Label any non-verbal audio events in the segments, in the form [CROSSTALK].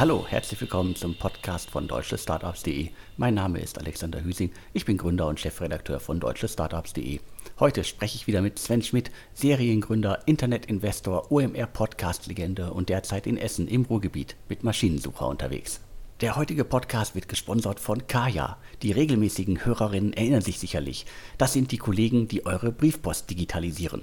Hallo, herzlich willkommen zum Podcast von deutschestartups.de. Mein Name ist Alexander Hüsing, ich bin Gründer und Chefredakteur von deutschestartups.de. Heute spreche ich wieder mit Sven Schmidt, Seriengründer, Internetinvestor, OMR-Podcast-Legende und derzeit in Essen im Ruhrgebiet mit Maschinensucher unterwegs. Der heutige Podcast wird gesponsert von Kaya. Die regelmäßigen Hörerinnen erinnern sich sicherlich. Das sind die Kollegen, die eure Briefpost digitalisieren.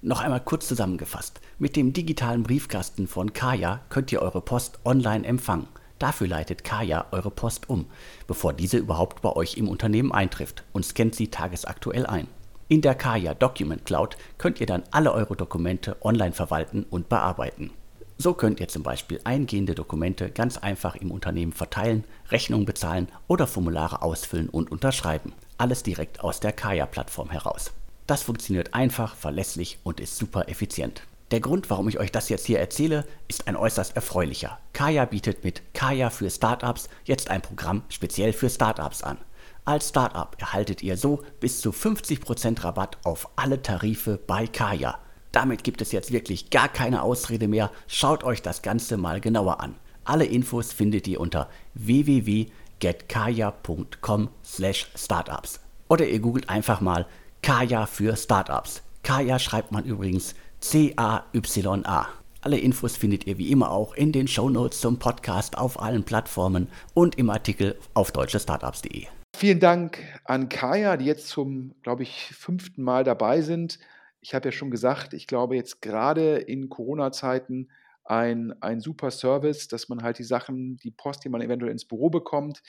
Noch einmal kurz zusammengefasst. Mit dem digitalen Briefkasten von Kaya könnt ihr eure Post online empfangen. Dafür leitet Kaya eure Post um, bevor diese überhaupt bei euch im Unternehmen eintrifft und scannt sie tagesaktuell ein. In der Kaya Document Cloud könnt ihr dann alle eure Dokumente online verwalten und bearbeiten. So könnt ihr zum Beispiel eingehende Dokumente ganz einfach im Unternehmen verteilen, Rechnungen bezahlen oder Formulare ausfüllen und unterschreiben. Alles direkt aus der Kaya-Plattform heraus. Das funktioniert einfach, verlässlich und ist super effizient. Der Grund, warum ich euch das jetzt hier erzähle, ist ein äußerst erfreulicher. Kaya bietet mit Kaya für Startups jetzt ein Programm speziell für Startups an. Als Startup erhaltet ihr so bis zu 50% Rabatt auf alle Tarife bei Kaya. Damit gibt es jetzt wirklich gar keine Ausrede mehr. Schaut euch das Ganze mal genauer an. Alle Infos findet ihr unter www.getkaya.com/startups oder ihr googelt einfach mal Kaya für Startups. Kaya schreibt man übrigens C-A-Y-A. Alle Infos findet ihr wie immer auch in den Shownotes zum Podcast auf allen Plattformen und im Artikel auf deutschestartups.de. Vielen Dank an Kaya, die jetzt zum, glaube ich, fünften Mal dabei sind ich habe ja schon gesagt, ich glaube jetzt gerade in Corona-Zeiten ein, ein super Service, dass man halt die Sachen, die Post, die man eventuell ins Büro bekommt,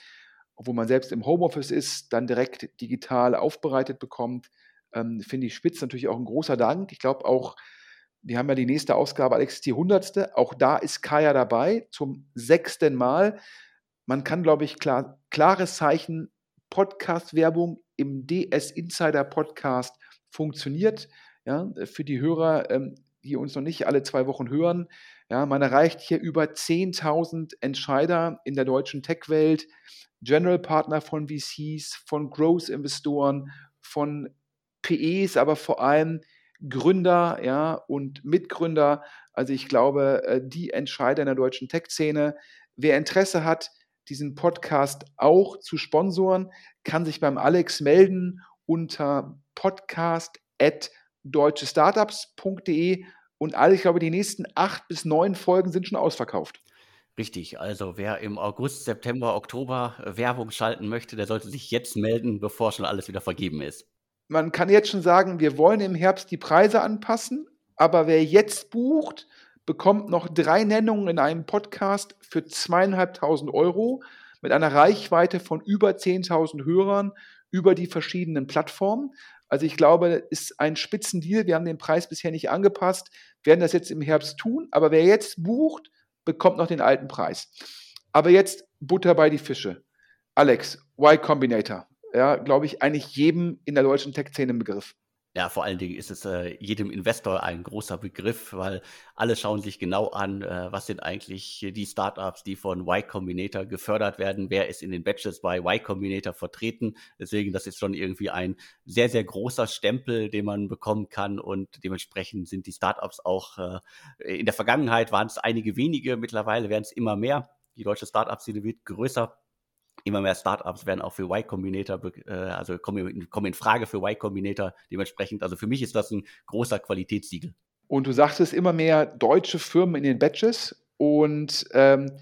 obwohl man selbst im Homeoffice ist, dann direkt digital aufbereitet bekommt, ähm, finde ich spitz. Natürlich auch ein großer Dank. Ich glaube auch, wir haben ja die nächste Ausgabe, Alex, die hundertste. Auch da ist Kaya dabei zum sechsten Mal. Man kann, glaube ich, klar, klares Zeichen, Podcast-Werbung im DS Insider Podcast funktioniert. Ja, für die Hörer, ähm, die uns noch nicht alle zwei Wochen hören, ja, man erreicht hier über 10.000 Entscheider in der deutschen Tech-Welt, General Partner von VCs, von Growth-Investoren, von PEs, aber vor allem Gründer ja, und Mitgründer. Also ich glaube, äh, die Entscheider in der deutschen Tech-Szene. Wer Interesse hat, diesen Podcast auch zu sponsoren, kann sich beim Alex melden unter podcast@ deutschestartups.de und alle, ich glaube, die nächsten acht bis neun Folgen sind schon ausverkauft. Richtig, also wer im August, September, Oktober äh, Werbung schalten möchte, der sollte sich jetzt melden, bevor schon alles wieder vergeben ist. Man kann jetzt schon sagen, wir wollen im Herbst die Preise anpassen, aber wer jetzt bucht, bekommt noch drei Nennungen in einem Podcast für zweieinhalbtausend Euro mit einer Reichweite von über 10.000 Hörern über die verschiedenen Plattformen. Also ich glaube, ist ein Spitzendeal. Wir haben den Preis bisher nicht angepasst, werden das jetzt im Herbst tun. Aber wer jetzt bucht, bekommt noch den alten Preis. Aber jetzt Butter bei die Fische. Alex, Y Combinator. Ja, glaube ich, eigentlich jedem in der deutschen Tech-Szene im Begriff. Ja, vor allen Dingen ist es äh, jedem Investor ein großer Begriff, weil alle schauen sich genau an, äh, was sind eigentlich die Startups, die von Y Combinator gefördert werden, wer ist in den Batches bei Y Combinator vertreten. Deswegen, das ist schon irgendwie ein sehr, sehr großer Stempel, den man bekommen kann und dementsprechend sind die Startups auch, äh, in der Vergangenheit waren es einige wenige, mittlerweile werden es immer mehr. Die deutsche Startup-Szene wird größer immer mehr Startups werden auch für Y Combinator, äh, also kommen, kommen in Frage für Y Combinator dementsprechend. Also für mich ist das ein großer Qualitätssiegel. Und du sagtest immer mehr deutsche Firmen in den Batches und ähm,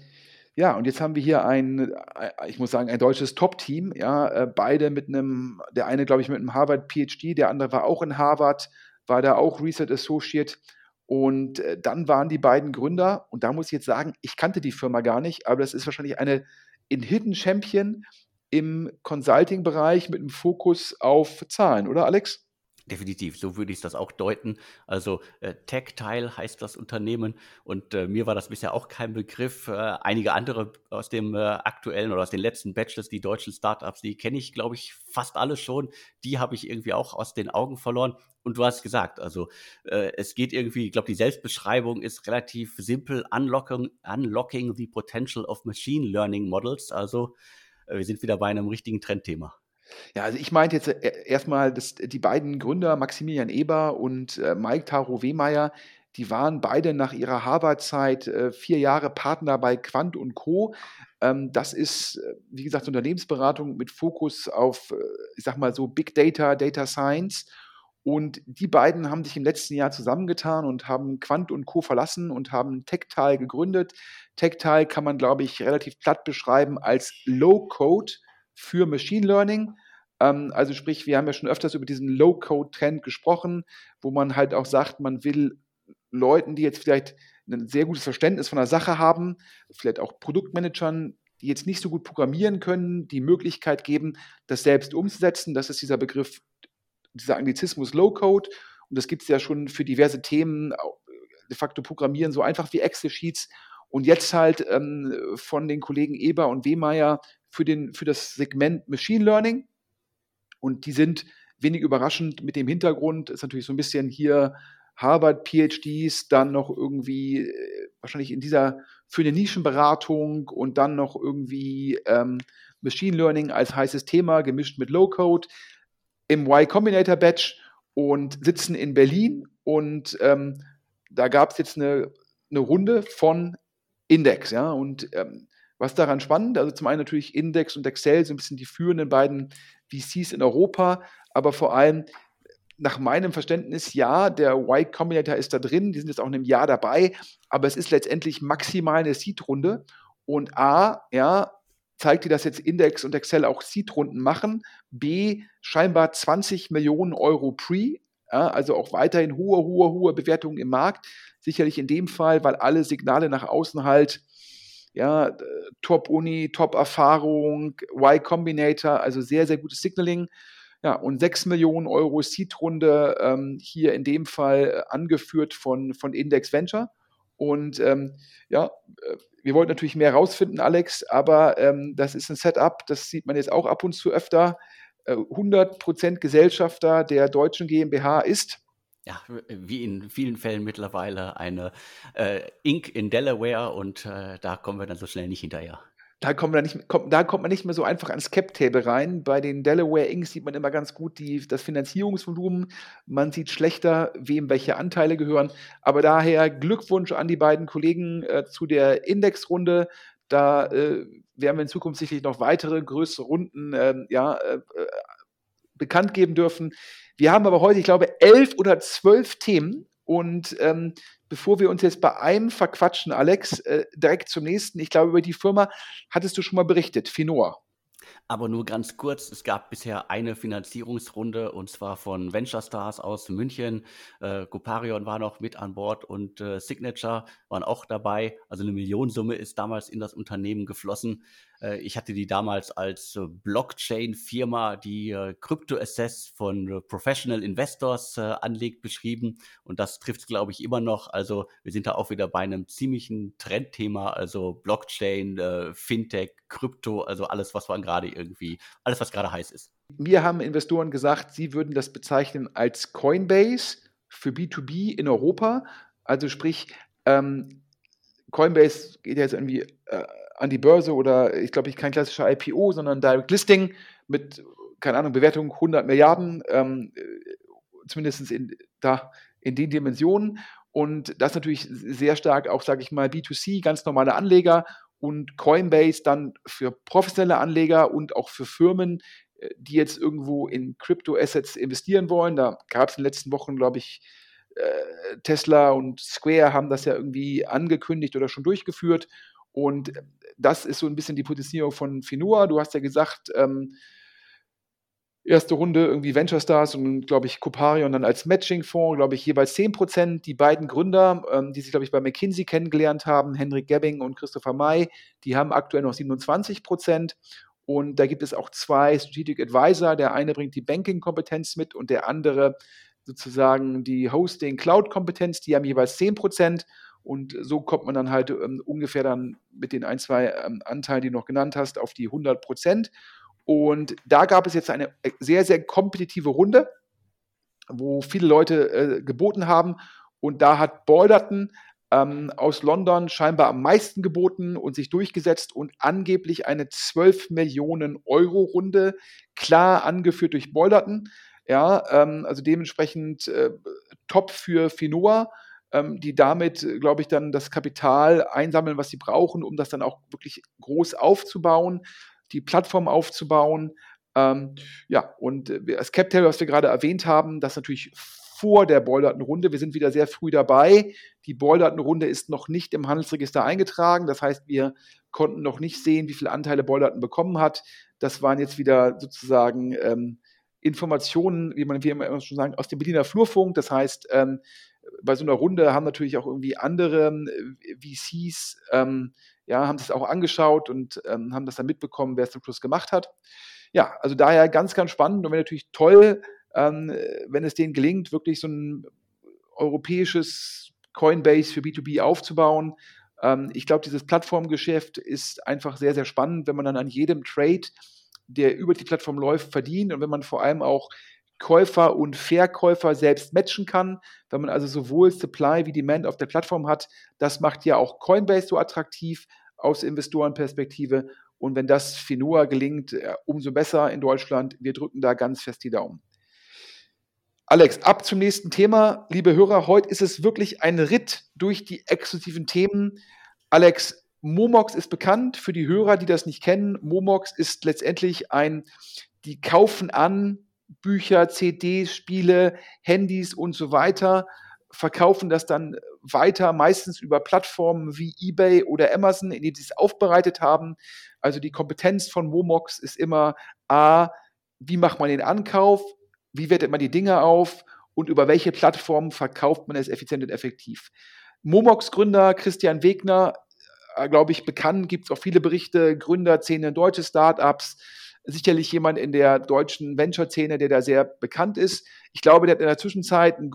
ja, und jetzt haben wir hier ein, äh, ich muss sagen, ein deutsches Top-Team, ja, äh, beide mit einem, der eine, glaube ich, mit einem Harvard-PhD, der andere war auch in Harvard, war da auch Research Associate. Und äh, dann waren die beiden Gründer, und da muss ich jetzt sagen, ich kannte die Firma gar nicht, aber das ist wahrscheinlich eine in Hidden Champion im Consulting-Bereich mit einem Fokus auf Zahlen, oder Alex? Definitiv, so würde ich das auch deuten. Also äh, Tech-Teil heißt das Unternehmen und äh, mir war das bisher auch kein Begriff. Äh, einige andere aus dem äh, aktuellen oder aus den letzten Batches, die deutschen Startups, die kenne ich, glaube ich, fast alle schon. Die habe ich irgendwie auch aus den Augen verloren. Und du hast gesagt, also äh, es geht irgendwie, ich glaube, die Selbstbeschreibung ist relativ simpel, unlocking, unlocking the potential of machine learning models. Also äh, wir sind wieder bei einem richtigen Trendthema. Ja, also ich meinte jetzt äh, erstmal, dass die beiden Gründer, Maximilian Eber und äh, Mike Taro Wehmeier, Die waren beide nach ihrer Harvard-Zeit äh, vier Jahre Partner bei Quant und Co. Ähm, das ist, wie gesagt, Unternehmensberatung mit Fokus auf, ich sag mal so, Big Data, Data Science. Und die beiden haben sich im letzten Jahr zusammengetan und haben Quant und Co. verlassen und haben Tectile gegründet. Tectile kann man, glaube ich, relativ platt beschreiben als Low-Code für Machine Learning. Ähm, also sprich, wir haben ja schon öfters über diesen Low-Code-Trend gesprochen, wo man halt auch sagt, man will Leuten, die jetzt vielleicht ein sehr gutes Verständnis von der Sache haben, vielleicht auch Produktmanagern, die jetzt nicht so gut programmieren können, die Möglichkeit geben, das selbst umzusetzen. Das ist dieser Begriff, dieser Anglizismus Low-Code. Und das gibt es ja schon für diverse Themen, de facto Programmieren, so einfach wie Excel-Sheets. Und jetzt halt ähm, von den Kollegen Eber und Wehmeier für, den, für das Segment Machine Learning. Und die sind wenig überraschend mit dem Hintergrund, ist natürlich so ein bisschen hier Harvard-PhDs, dann noch irgendwie äh, wahrscheinlich in dieser für eine Nischenberatung und dann noch irgendwie ähm, Machine Learning als heißes Thema, gemischt mit Low-Code im Y Combinator Batch und sitzen in Berlin. Und ähm, da gab es jetzt eine, eine Runde von Index, ja. Und ähm, was daran spannend? Also zum einen natürlich Index und Excel so ein bisschen die führenden beiden VCs in Europa, aber vor allem nach meinem Verständnis, ja, der Y Combinator ist da drin, die sind jetzt auch in einem Jahr dabei, aber es ist letztendlich maximal eine Seed-Runde. Und A, ja, zeigt dir, dass jetzt Index und Excel auch Seed-Runden machen. B, scheinbar 20 Millionen Euro Pre, ja, also auch weiterhin hohe, hohe, hohe Bewertungen im Markt. Sicherlich in dem Fall, weil alle Signale nach außen halt, ja, Top-Uni, Top-Erfahrung, Y Combinator, also sehr, sehr gutes Signaling. Ja, und 6 Millionen Euro Seed-Runde ähm, hier in dem Fall äh, angeführt von, von Index Venture. Und ähm, ja, äh, wir wollten natürlich mehr rausfinden, Alex, aber ähm, das ist ein Setup, das sieht man jetzt auch ab und zu öfter. Äh, 100% Gesellschafter der deutschen GmbH ist ja, wie in vielen Fällen mittlerweile eine äh, Inc. in Delaware und äh, da kommen wir dann so schnell nicht hinterher da kommt, man nicht, kommt, da kommt man nicht mehr so einfach ans Cap-Table rein. Bei den Delaware Inks sieht man immer ganz gut die, das Finanzierungsvolumen. Man sieht schlechter, wem welche Anteile gehören. Aber daher Glückwunsch an die beiden Kollegen äh, zu der Indexrunde. Da äh, werden wir in Zukunft sicherlich noch weitere größere Runden ähm, ja, äh, äh, bekannt geben dürfen. Wir haben aber heute, ich glaube, elf oder zwölf Themen. Und ähm, bevor wir uns jetzt bei einem verquatschen, Alex, äh, direkt zum nächsten. Ich glaube, über die Firma hattest du schon mal berichtet, Finor. Aber nur ganz kurz, es gab bisher eine Finanzierungsrunde und zwar von Venture Stars aus München. Äh, Coparion war noch mit an Bord und äh, Signature waren auch dabei. Also eine Millionensumme ist damals in das Unternehmen geflossen. Äh, ich hatte die damals als äh, Blockchain-Firma, die äh, Crypto-Assets von Professional Investors anlegt, beschrieben. Und das trifft es, glaube ich, immer noch. Also wir sind da auch wieder bei einem ziemlichen Trendthema, also Blockchain, Fintech, Krypto, also alles, was man gerade irgendwie, alles, was gerade heiß ist. Mir haben Investoren gesagt, sie würden das bezeichnen als Coinbase für B2B in Europa. Also sprich, ähm, Coinbase geht jetzt irgendwie an die Börse oder ich glaube, kein klassischer IPO, sondern Direct Listing mit, keine Ahnung, Bewertung 100 Milliarden, ähm, zumindest in, da, in den Dimensionen. Und das natürlich sehr stark auch, sage ich mal, B2C, ganz normale Anleger und Coinbase dann für professionelle Anleger und auch für Firmen, äh, die jetzt irgendwo in Crypto-Assets investieren wollen. Da gab es in den letzten Wochen, glaube ich, äh, Tesla und Square haben das ja irgendwie angekündigt oder schon durchgeführt. Und das ist so ein bisschen die Positionierung von Finua. Du hast ja gesagt, ähm, erste Runde irgendwie Venture Stars und, glaube ich, Coparion dann als Matching-Fonds, glaube ich, jeweils 10 Prozent. Die beiden Gründer, ähm, die sich, glaube ich, bei McKinsey kennengelernt haben, Henrik Gebbing und Christopher May, die haben aktuell noch 27 Prozent. Und da gibt es auch zwei Strategic Advisor. Der eine bringt die Banking-Kompetenz mit und der andere sozusagen die Hosting-Cloud-Kompetenz. Die haben jeweils 10 Prozent. Und so kommt man dann halt ähm, ungefähr dann mit den ein, zwei ähm, Anteilen, die du noch genannt hast, auf die 100 Prozent. Und da gab es jetzt eine äh, sehr, sehr kompetitive Runde, wo viele Leute äh, geboten haben. Und da hat Balderton ähm, aus London scheinbar am meisten geboten und sich durchgesetzt und angeblich eine 12 Millionen Euro Runde, klar angeführt durch Balderton. Ja, ähm, also dementsprechend äh, top für Finoa. Ähm, die damit, glaube ich, dann das Kapital einsammeln, was sie brauchen, um das dann auch wirklich groß aufzubauen, die Plattform aufzubauen. Ähm, ja, und äh, das Captel, was wir gerade erwähnt haben, das natürlich vor der Boildatenrunde. Wir sind wieder sehr früh dabei. Die Boildatenrunde ist noch nicht im Handelsregister eingetragen. Das heißt, wir konnten noch nicht sehen, wie viele Anteile Boildaten bekommen hat. Das waren jetzt wieder sozusagen ähm, Informationen, wie man wie immer schon sagen, aus dem Berliner Flurfunk. Das heißt, ähm, bei so einer Runde haben natürlich auch irgendwie andere äh, VCs, ähm, ja, haben das auch angeschaut und ähm, haben das dann mitbekommen, wer es zum Schluss gemacht hat. Ja, also daher ganz, ganz spannend und wäre natürlich toll, ähm, wenn es denen gelingt, wirklich so ein europäisches Coinbase für B2B aufzubauen. Ähm, ich glaube, dieses Plattformgeschäft ist einfach sehr, sehr spannend, wenn man dann an jedem Trade, der über die Plattform läuft, verdient und wenn man vor allem auch Käufer und Verkäufer selbst matchen kann, wenn man also sowohl Supply wie Demand auf der Plattform hat. Das macht ja auch Coinbase so attraktiv aus Investorenperspektive. Und wenn das Finua gelingt, äh, umso besser in Deutschland. Wir drücken da ganz fest die Daumen. Alex, ab zum nächsten Thema. Liebe Hörer, heute ist es wirklich ein Ritt durch die exklusiven Themen. Alex, Momox ist bekannt für die Hörer, die das nicht kennen. Momox ist letztendlich ein, die kaufen an Bücher, CDs, Spiele, Handys und so weiter, verkaufen das dann weiter, meistens über Plattformen wie eBay oder Amazon, in denen sie es aufbereitet haben. Also die Kompetenz von Momox ist immer A, wie macht man den Ankauf? wie wertet man die Dinge auf und über welche Plattformen verkauft man es effizient und effektiv. Momox-Gründer Christian Wegner, äh, glaube ich, bekannt, gibt es auch viele Berichte, Gründerszene deutsche Startups, sicherlich jemand in der deutschen Venture-Szene, der da sehr bekannt ist. Ich glaube, der hat in der Zwischenzeit einen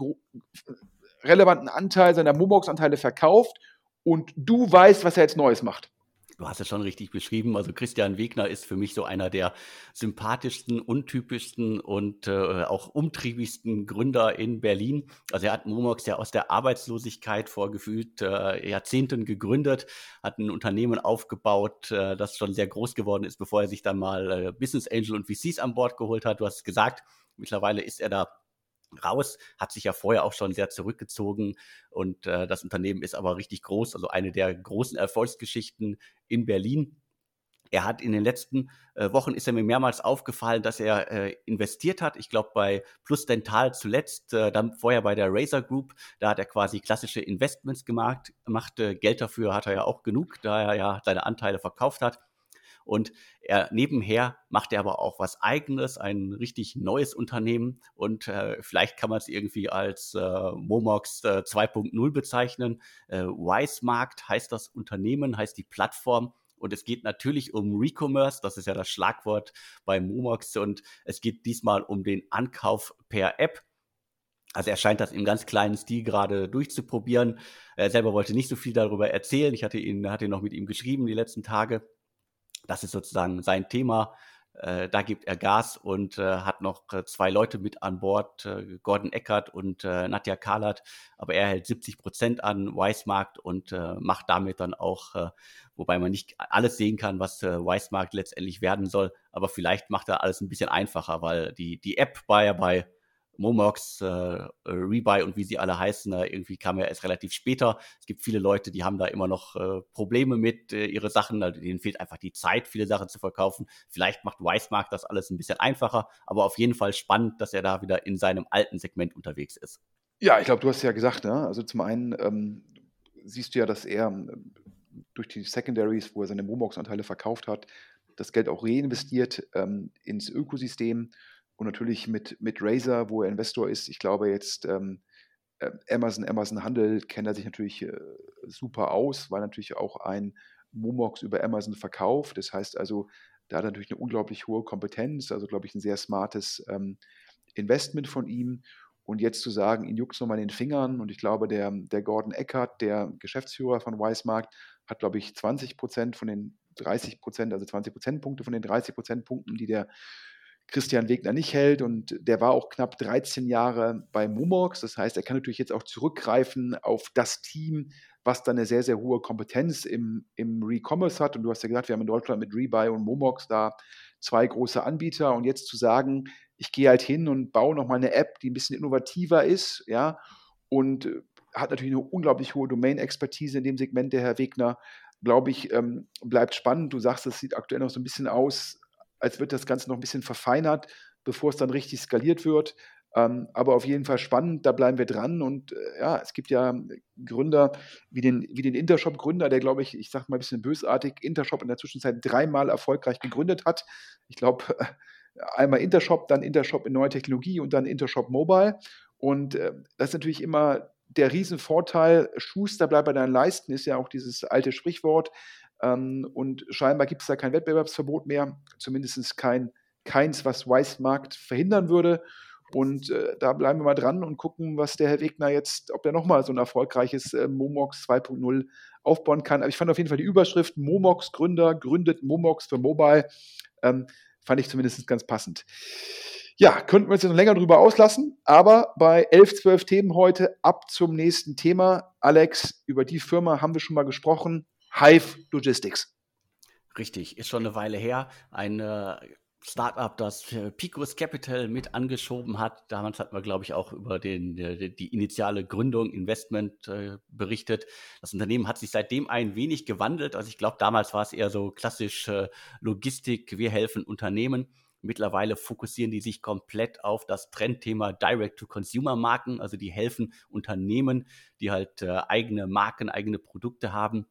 relevanten Anteil seiner Momox-Anteile verkauft und du weißt, was er jetzt Neues macht. Du hast es schon richtig beschrieben. Also Christian Wegner ist für mich so einer der sympathischsten, untypischsten und äh, auch umtriebigsten Gründer in Berlin. Also er hat Momox ja aus der Arbeitslosigkeit vor gefühlt äh, Jahrzehnten gegründet, hat ein Unternehmen aufgebaut, äh, das schon sehr groß geworden ist, bevor er sich dann mal äh, Business Angel und VCs an Bord geholt hat. Du hast es gesagt, mittlerweile ist er da raus, hat sich ja vorher auch schon sehr zurückgezogen und äh, das Unternehmen ist aber richtig groß, also eine der großen Erfolgsgeschichten in Berlin. Er hat in den letzten äh, Wochen ist er mir mehrmals aufgefallen, dass er äh, investiert hat. Ich glaube bei Plus Dental zuletzt, äh, dann vorher bei der Razer Group, da hat er quasi klassische Investments gemacht, gemacht. Geld dafür hat er ja auch genug, da er ja seine Anteile verkauft hat. Und er nebenher macht er aber auch was eigenes, ein richtig neues Unternehmen. Und äh, vielleicht kann man es irgendwie als äh, Momox äh, 2.0 bezeichnen. Äh, Wisemarkt heißt das Unternehmen, heißt die Plattform. Und es geht natürlich um Recommerce, das ist ja das Schlagwort bei Momox. Und es geht diesmal um den Ankauf per App. Also er scheint das im ganz kleinen Stil gerade durchzuprobieren. Er selber wollte nicht so viel darüber erzählen. Ich hatte ihn, hatte noch mit ihm geschrieben die letzten Tage. Das ist sozusagen sein Thema. Äh, da gibt er Gas und äh, hat noch äh, zwei Leute mit an Bord, äh, Gordon Eckert und äh, Nadja Kahlert. Aber er hält 70 Prozent an Weismarkt und äh, macht damit dann auch, wobei man nicht alles sehen kann, was Weismarkt letztendlich werden soll. Aber vielleicht macht er alles ein bisschen einfacher, weil die, die App war ja bei Momox, äh, äh, Rebuy und wie sie alle heißen, äh, irgendwie kam ja erst relativ später. Es gibt viele Leute, die haben da immer noch äh, Probleme mit äh, ihre Sachen, also denen fehlt einfach die Zeit, viele Sachen zu verkaufen. Vielleicht macht Weismark das alles ein bisschen einfacher, aber auf jeden Fall spannend, dass er da wieder in seinem alten Segment unterwegs ist. Ja, ich glaube, du hast ja gesagt, ne? also zum einen ähm, siehst du ja, dass er ähm, durch die Secondaries, wo er seine Momox-Anteile verkauft hat, das Geld auch reinvestiert ähm, ins Ökosystem und natürlich mit, mit Razer, wo er Investor ist. Ich glaube jetzt ähm, äh, Amazon, Amazon Handel kennt er sich natürlich äh, super aus, weil natürlich auch ein Momox über Amazon verkauft. Das heißt also, da hat er natürlich eine unglaublich hohe Kompetenz, also glaube ich ein sehr smartes ähm, Investment von ihm. Und jetzt zu sagen, ihn juckt es nochmal in den Fingern und ich glaube, der, der Gordon Eckert, der Geschäftsführer von Weismarkt, hat, glaube ich, 20 Prozent von den 30 Prozent, also 20 Prozentpunkte von den 30 Prozentpunkten, die der Christian Wegner nicht hält und der war auch knapp 13 Jahre bei Mumox. Das heißt, er kann natürlich jetzt auch zurückgreifen auf das Team, was dann eine sehr, sehr hohe Kompetenz im, im Re-Commerce hat. Und du hast ja gesagt, wir haben in Deutschland mit Rebuy und Momox da zwei große Anbieter. Und jetzt zu sagen, ich gehe halt hin und baue nochmal eine App, die ein bisschen innovativer ist, ja, und hat natürlich eine unglaublich hohe Domain-Expertise in dem Segment, der Herr Wegner. Glaube ich, ähm, bleibt spannend. Du sagst, es sieht aktuell noch so ein bisschen aus, als wird das Ganze noch ein bisschen verfeinert, bevor es dann richtig skaliert wird. Ähm, aber auf jeden Fall spannend, da bleiben wir dran. Und äh, ja, es gibt ja Gründer wie den, wie den Intershop-Gründer, der, glaube ich, ich sage mal ein bisschen bösartig, Intershop in der Zwischenzeit dreimal erfolgreich gegründet hat. Ich glaube, [LAUGHS] einmal Intershop, dann Intershop in neue Technologie und dann Intershop Mobile. Und äh, das ist natürlich immer der Riesenvorteil. Schuster bleibt bei deinen Leisten, ist ja auch dieses alte Sprichwort. Ähm, und scheinbar gibt es da kein Wettbewerbsverbot mehr, zumindest kein, keins, was Weißmarkt verhindern würde. Und äh, da bleiben wir mal dran und gucken, was der Herr Wegner jetzt, ob er nochmal so ein erfolgreiches äh, Momox 2.0 aufbauen kann. Aber ich fand auf jeden Fall die Überschrift Momox Gründer gründet Momox für Mobile. Ähm, fand ich zumindest ganz passend. Ja, könnten wir uns jetzt noch länger drüber auslassen, aber bei 11, 12 Themen heute ab zum nächsten Thema. Alex, über die Firma haben wir schon mal gesprochen. Hive Logistics. Richtig, ist schon eine Weile her. Ein äh, Startup, das Picos Capital mit angeschoben hat. Damals hatten wir, glaube ich, auch über den, die, die initiale Gründung, Investment äh, berichtet. Das Unternehmen hat sich seitdem ein wenig gewandelt. Also ich glaube, damals war es eher so klassisch äh, Logistik, wir helfen Unternehmen. Mittlerweile fokussieren die sich komplett auf das Trendthema Direct-to-Consumer-Marken. Also die helfen Unternehmen, die halt äh, eigene Marken, eigene Produkte haben,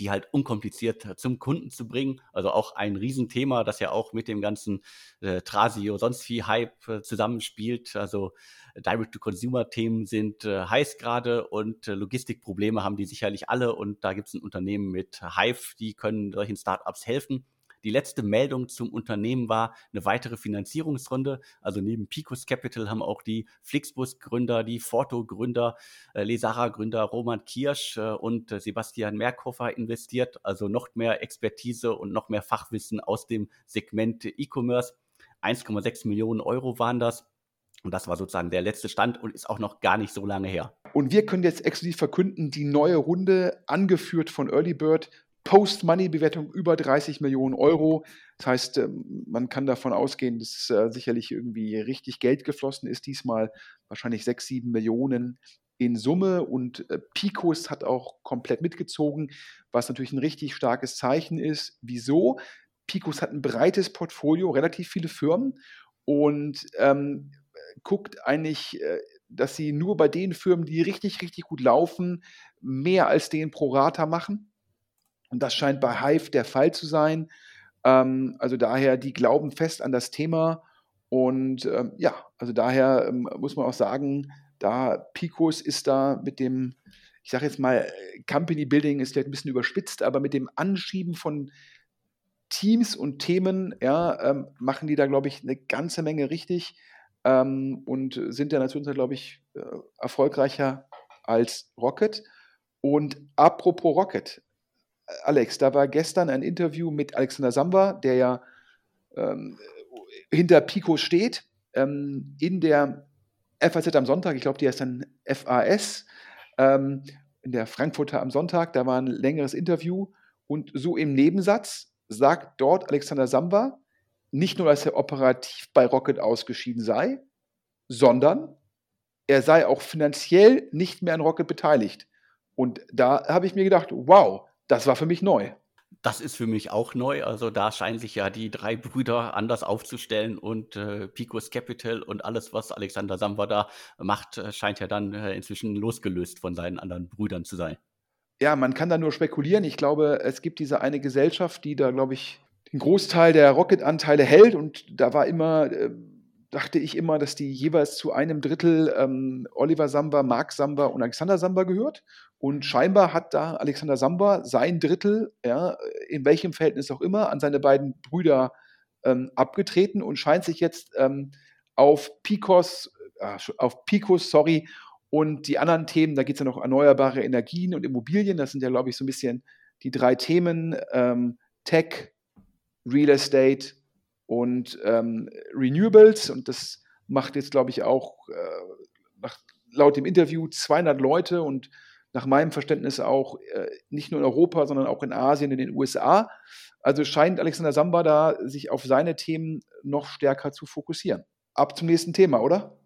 die halt unkompliziert zum Kunden zu bringen. Also auch ein Riesenthema, das ja auch mit dem ganzen äh, Trasio, sonst viel Hype äh, zusammenspielt. Also Direct-to-Consumer-Themen sind äh, heiß gerade und äh, Logistikprobleme haben die sicherlich alle. Und da gibt es ein Unternehmen mit Hive, die können solchen Startups helfen. Die letzte Meldung zum Unternehmen war eine weitere Finanzierungsrunde. Also neben Picos Capital haben auch die Flixbus-Gründer, die Forto-Gründer, äh, Lesara-Gründer Roman Kirsch äh, und äh, Sebastian Merkhofer investiert. Also noch mehr Expertise und noch mehr Fachwissen aus dem Segment E-Commerce. 1,6 Millionen Euro waren das. Und das war sozusagen der letzte Stand und ist auch noch gar nicht so lange her. Und wir können jetzt exklusiv verkünden, die neue Runde, angeführt von Early Bird, Post-Money-Bewertung über 30 Millionen Euro. Das heißt, ähm, man kann davon ausgehen, dass äh, sicherlich irgendwie richtig Geld geflossen ist. Diesmal wahrscheinlich 6, 7 Millionen in Summe und äh, Picos hat auch komplett mitgezogen, was natürlich ein richtig starkes Zeichen ist. Wieso? Picos hat ein breites Portfolio, relativ viele Firmen und ähm, guckt eigentlich, äh, dass sie nur bei den Firmen, die richtig, richtig gut laufen, mehr als den pro Rata machen. Und das scheint bei Hive der Fall zu sein. Ähm, also daher, die glauben fest an das Thema. Und ähm, ja, also daher ähm, muss man auch sagen, da Picos ist da mit dem, ich sage jetzt mal, Company Building ist vielleicht ein bisschen überspitzt, aber mit dem Anschieben von Teams und Themen, ja, ähm, machen die da, glaube ich, eine ganze Menge richtig ähm, und sind in der Zwischenzeit, glaube ich, äh, erfolgreicher als Rocket. Und apropos Rocket, Alex, da war gestern ein Interview mit Alexander Samba, der ja ähm, hinter Pico steht, ähm, in der FAZ am Sonntag, ich glaube, die heißt dann FAS, ähm, in der Frankfurter am Sonntag, da war ein längeres Interview. Und so im Nebensatz sagt dort Alexander Samba, nicht nur, dass er operativ bei Rocket ausgeschieden sei, sondern er sei auch finanziell nicht mehr an Rocket beteiligt. Und da habe ich mir gedacht, wow, das war für mich neu. Das ist für mich auch neu. Also da scheinen sich ja die drei Brüder anders aufzustellen und äh, Picos Capital und alles, was Alexander Samba da macht, äh, scheint ja dann äh, inzwischen losgelöst von seinen anderen Brüdern zu sein. Ja, man kann da nur spekulieren. Ich glaube, es gibt diese eine Gesellschaft, die da, glaube ich, den Großteil der Rocket-Anteile hält und da war immer äh, dachte ich immer, dass die jeweils zu einem Drittel ähm, Oliver Samba, Mark Samba und Alexander Samba gehört. Und scheinbar hat da Alexander Samba sein Drittel, ja, in welchem Verhältnis auch immer, an seine beiden Brüder ähm, abgetreten und scheint sich jetzt ähm, auf Picos, äh, auf Picos, sorry, und die anderen Themen, da geht es ja noch erneuerbare Energien und Immobilien, das sind ja, glaube ich, so ein bisschen die drei Themen, ähm, Tech, Real Estate und ähm, Renewables. Und das macht jetzt, glaube ich, auch äh, nach, laut dem Interview 200 Leute und nach meinem Verständnis auch äh, nicht nur in Europa, sondern auch in Asien, in den USA. Also scheint Alexander Samba da sich auf seine Themen noch stärker zu fokussieren. Ab zum nächsten Thema, oder?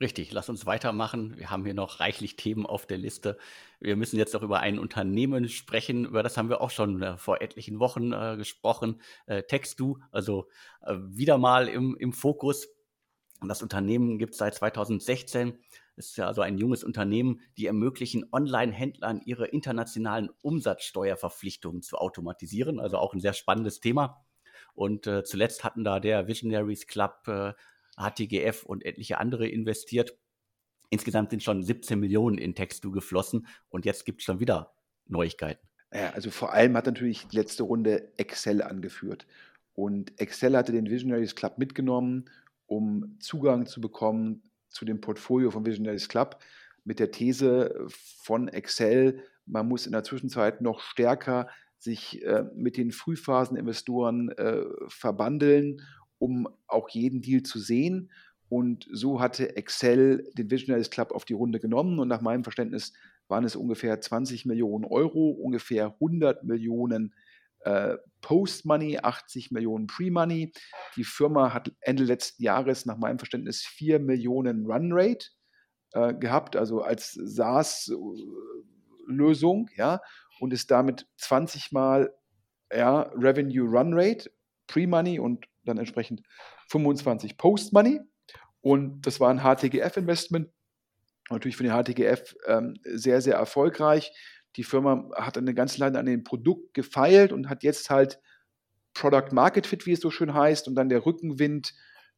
Richtig, lass uns weitermachen. Wir haben hier noch reichlich Themen auf der Liste. Wir müssen jetzt noch über ein Unternehmen sprechen. Über das haben wir auch schon äh, vor etlichen Wochen äh, gesprochen. Äh, Textu, also äh, wieder mal im, im Fokus. Und das Unternehmen gibt es seit 2016. Es ist ja also ein junges Unternehmen, die ermöglichen Online-Händlern ihre internationalen Umsatzsteuerverpflichtungen zu automatisieren. Also auch ein sehr spannendes Thema. Und äh, zuletzt hatten da der Visionaries Club äh, HTGF und etliche andere investiert. Insgesamt sind schon 17 Millionen in Textu geflossen und jetzt gibt es schon wieder Neuigkeiten. Ja, also vor allem hat natürlich die letzte Runde Excel angeführt. Und Excel hatte den Visionaries Club mitgenommen, um Zugang zu bekommen zu dem Portfolio von Visionaries Club mit der These von Excel, man muss in der Zwischenzeit noch stärker sich äh, mit den Frühphaseninvestoren äh, verbandeln um auch jeden Deal zu sehen. Und so hatte Excel den Visionaries Club auf die Runde genommen. Und nach meinem Verständnis waren es ungefähr 20 Millionen Euro, ungefähr 100 Millionen äh, Post-Money, 80 Millionen Pre-Money. Die Firma hat Ende letzten Jahres nach meinem Verständnis 4 Millionen Run-Rate äh, gehabt, also als SaaS-Lösung, ja, und ist damit 20 Mal ja, Revenue Run-Rate, Pre-Money und dann entsprechend 25 Post-Money. Und das war ein HTGF-Investment. Natürlich für den HTGF ähm, sehr, sehr erfolgreich. Die Firma hat eine ganze Zeit an dem Produkt gefeilt und hat jetzt halt Product Market Fit, wie es so schön heißt, und dann der Rückenwind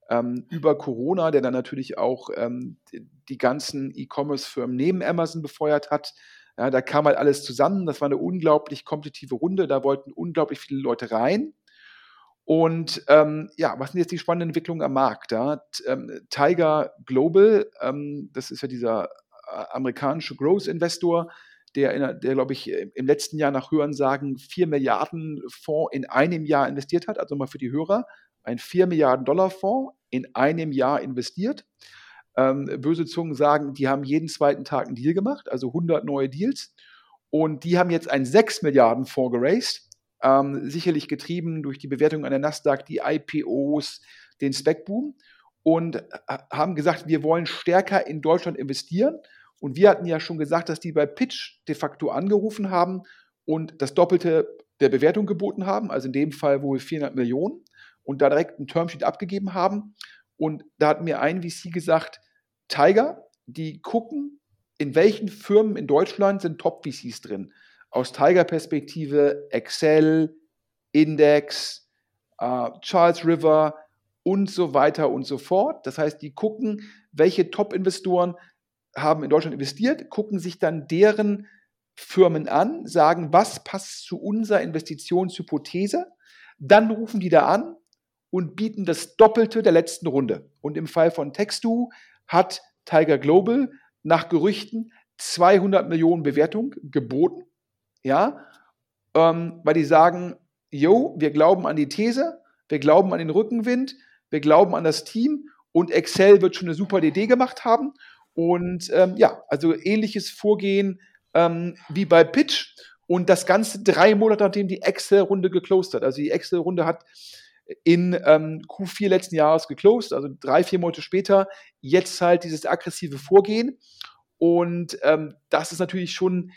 ähm, über Corona, der dann natürlich auch ähm, die, die, ganzen E-Commerce-Firmen neben Amazon befeuert hat. Ja, da kam halt alles zusammen. Das war eine unglaublich kompetitive Runde. Da wollten unglaublich viele Leute rein. Und ähm, ja, was sind jetzt die spannenden Entwicklungen am Markt? Ja? Ähm, Tiger Global, ähm, das ist ja dieser äh, amerikanische Growth-Investor, der, in, der glaube ich, im letzten Jahr nach Hörensagen 4 Milliarden Fonds in einem Jahr investiert hat, also mal für die Hörer, ein 4 Milliarden Dollar Fonds in einem Jahr investiert. Ähm, böse Zungen sagen, die haben jeden zweiten Tag einen Deal gemacht, also 100 neue Deals. Und die haben jetzt einen 6 Milliarden Fonds geraced ähm, sicherlich getrieben durch die Bewertung an der Nasdaq, die IPOs, den Spec-Boom und äh, haben gesagt, wir wollen stärker in Deutschland investieren. Und wir hatten ja schon gesagt, dass die bei Pitch de facto angerufen haben und das Doppelte der Bewertung geboten haben, also in dem Fall wohl 400 Millionen und da direkt ein Termsheet abgegeben haben. Und da hat mir ein VC gesagt, Tiger, die gucken, in welchen Firmen in Deutschland sind Top-VCs drin aus Tiger-Perspektive Excel, Index, äh, Charles River und so weiter und so fort. Das heißt, die gucken, welche Top-Investoren haben in Deutschland investiert, gucken sich dann deren Firmen an, sagen, was passt zu unserer Investitionshypothese. Dann rufen die da an und bieten das Doppelte der letzten Runde. Und im Fall von Textu hat Tiger Global nach Gerüchten 200 Millionen Bewertung geboten ja, ähm, weil die sagen, yo, wir glauben an die These, wir glauben an den Rückenwind, wir glauben an das Team und Excel wird schon eine super Idee gemacht haben. Und ähm, ja, also ähnliches Vorgehen ähm, wie bei Pitch und das Ganze drei Monate nachdem die Excel-Runde geclosed hat. Also die Excel-Runde hat in ähm, Q4 letzten Jahres geclosed, also drei, vier Monate später, jetzt halt dieses aggressive Vorgehen. Und ähm, das ist natürlich schon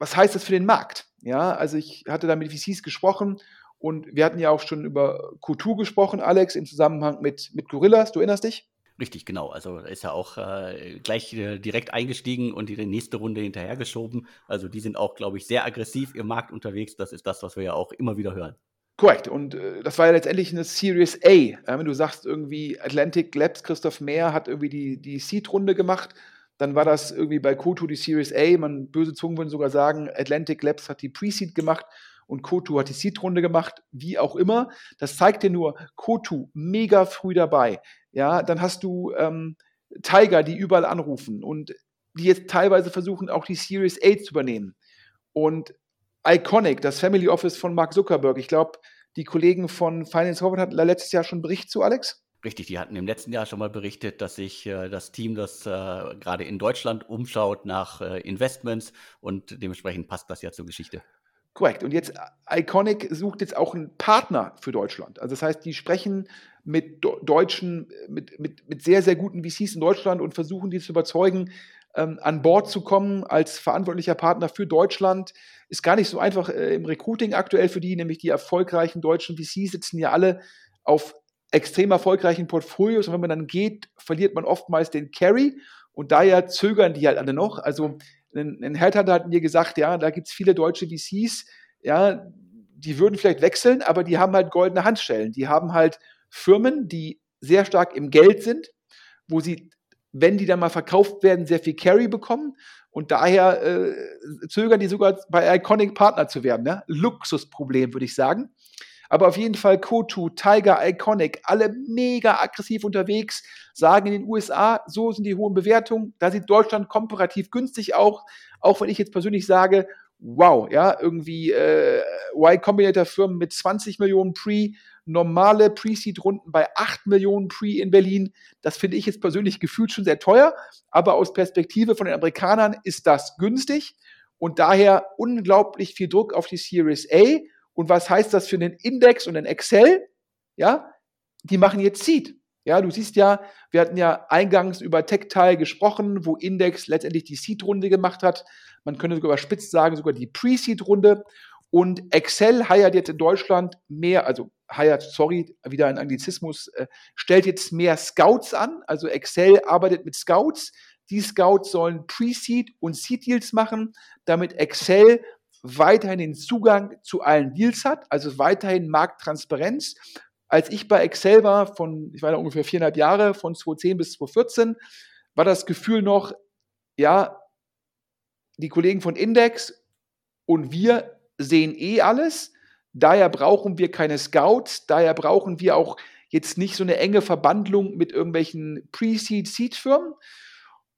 was heißt das für den Markt? Ja, also ich hatte da mit VCs gesprochen und wir hatten ja auch schon über Q2 gesprochen, Alex, im Zusammenhang mit, mit Gorillas, du erinnerst dich? Richtig, genau. Also ist ja auch äh, gleich äh, direkt eingestiegen und die nächste Runde hinterhergeschoben. Also die sind auch, glaube ich, sehr aggressiv im Markt unterwegs. Das ist das, was wir ja auch immer wieder hören. Korrekt. Und äh, das war ja letztendlich eine Series A. Wenn du sagst, irgendwie Atlantic Labs, Christoph Mehr hat irgendwie die, die Seed-Runde gemacht dann war das irgendwie bei Kotu die Series A. Man böse Zungen würden sogar sagen, Atlantic Labs hat die Pre-Seed gemacht und Kotu hat die Seed-Runde gemacht, wie auch immer. Das zeigt dir nur, Kotu mega früh dabei. Ja, dann hast du ähm, Tiger, die überall anrufen und die jetzt teilweise versuchen, auch die Series A zu übernehmen. Und Iconic, das Family Office von Mark Zuckerberg. Ich glaube, die Kollegen von Finance Forward hatten letztes Jahr schon einen Bericht zu, Alex. Richtig, die hatten im letzten Jahr schon mal berichtet, dass sich äh, das Team, das äh, gerade in Deutschland umschaut nach äh, Investments und dementsprechend passt das ja zur Geschichte. Korrekt. Und jetzt Iconic sucht jetzt auch einen Partner für Deutschland. Also das heißt, die sprechen mit deutschen, mit, mit, mit sehr, sehr guten VCs in Deutschland und versuchen die zu überzeugen, ähm, an Bord zu kommen als verantwortlicher Partner für Deutschland. Ist gar nicht so einfach äh, im Recruiting aktuell für die, nämlich die erfolgreichen deutschen VCs sitzen ja alle auf extrem erfolgreichen Portfolios und wenn man dann geht, verliert man oftmals den Carry und daher zögern die halt alle noch. Also ein, Headhunter hat mir gesagt, ja, da gibt es viele deutsche VCs, ja, die würden vielleicht wechseln, aber die haben halt goldene Handstellen. Die haben halt Firmen, die sehr stark im Geld sind, wo sie, wenn die dann mal verkauft werden, sehr viel Carry bekommen. Und daher äh, zögern die sogar bei Iconic Partner zu werden. Ne? Luxusproblem, würde ich sagen. Aber auf jeden Fall Kotu, Tiger, Iconic, alle mega aggressiv unterwegs, sagen in den USA, so sind die hohen Bewertungen. Da sieht Deutschland komparativ günstig auch, auch wenn ich jetzt persönlich sage, wow, ja, irgendwie äh, Y Combinator Firmen mit 20 Millionen Pre, normale Pre-Seed-Runden bei 8 Millionen Pre in Berlin. Das finde ich jetzt persönlich gefühlt schon sehr teuer, aber aus Perspektive von den Amerikanern ist das günstig und daher unglaublich viel Druck auf die Series A und was heißt das für einen Index und einen Excel? Ja, die machen jetzt Seed. Ja, du siehst ja, wir hatten ja eingangs über Tech-Teil gesprochen, wo Index letztendlich die Seed-Runde gemacht hat. Man könnte sogar überspitzt sagen, sogar die Pre-Seed-Runde. Und Excel heiert jetzt in Deutschland mehr, also heiert, sorry, wieder ein Anglizismus, äh, stellt jetzt mehr Scouts an. Also Excel arbeitet mit Scouts. Die Scouts sollen Pre-Seed und Seed-Deals machen, damit Excel weiterhin den Zugang zu allen Deals hat, also weiterhin Markttransparenz. Als ich bei Excel war, von, ich war da ungefähr viereinhalb Jahre, von 2010 bis 2014, war das Gefühl noch, ja, die Kollegen von Index und wir sehen eh alles. Daher brauchen wir keine Scouts, daher brauchen wir auch jetzt nicht so eine enge Verbandlung mit irgendwelchen Pre-Seed-Seed-Firmen.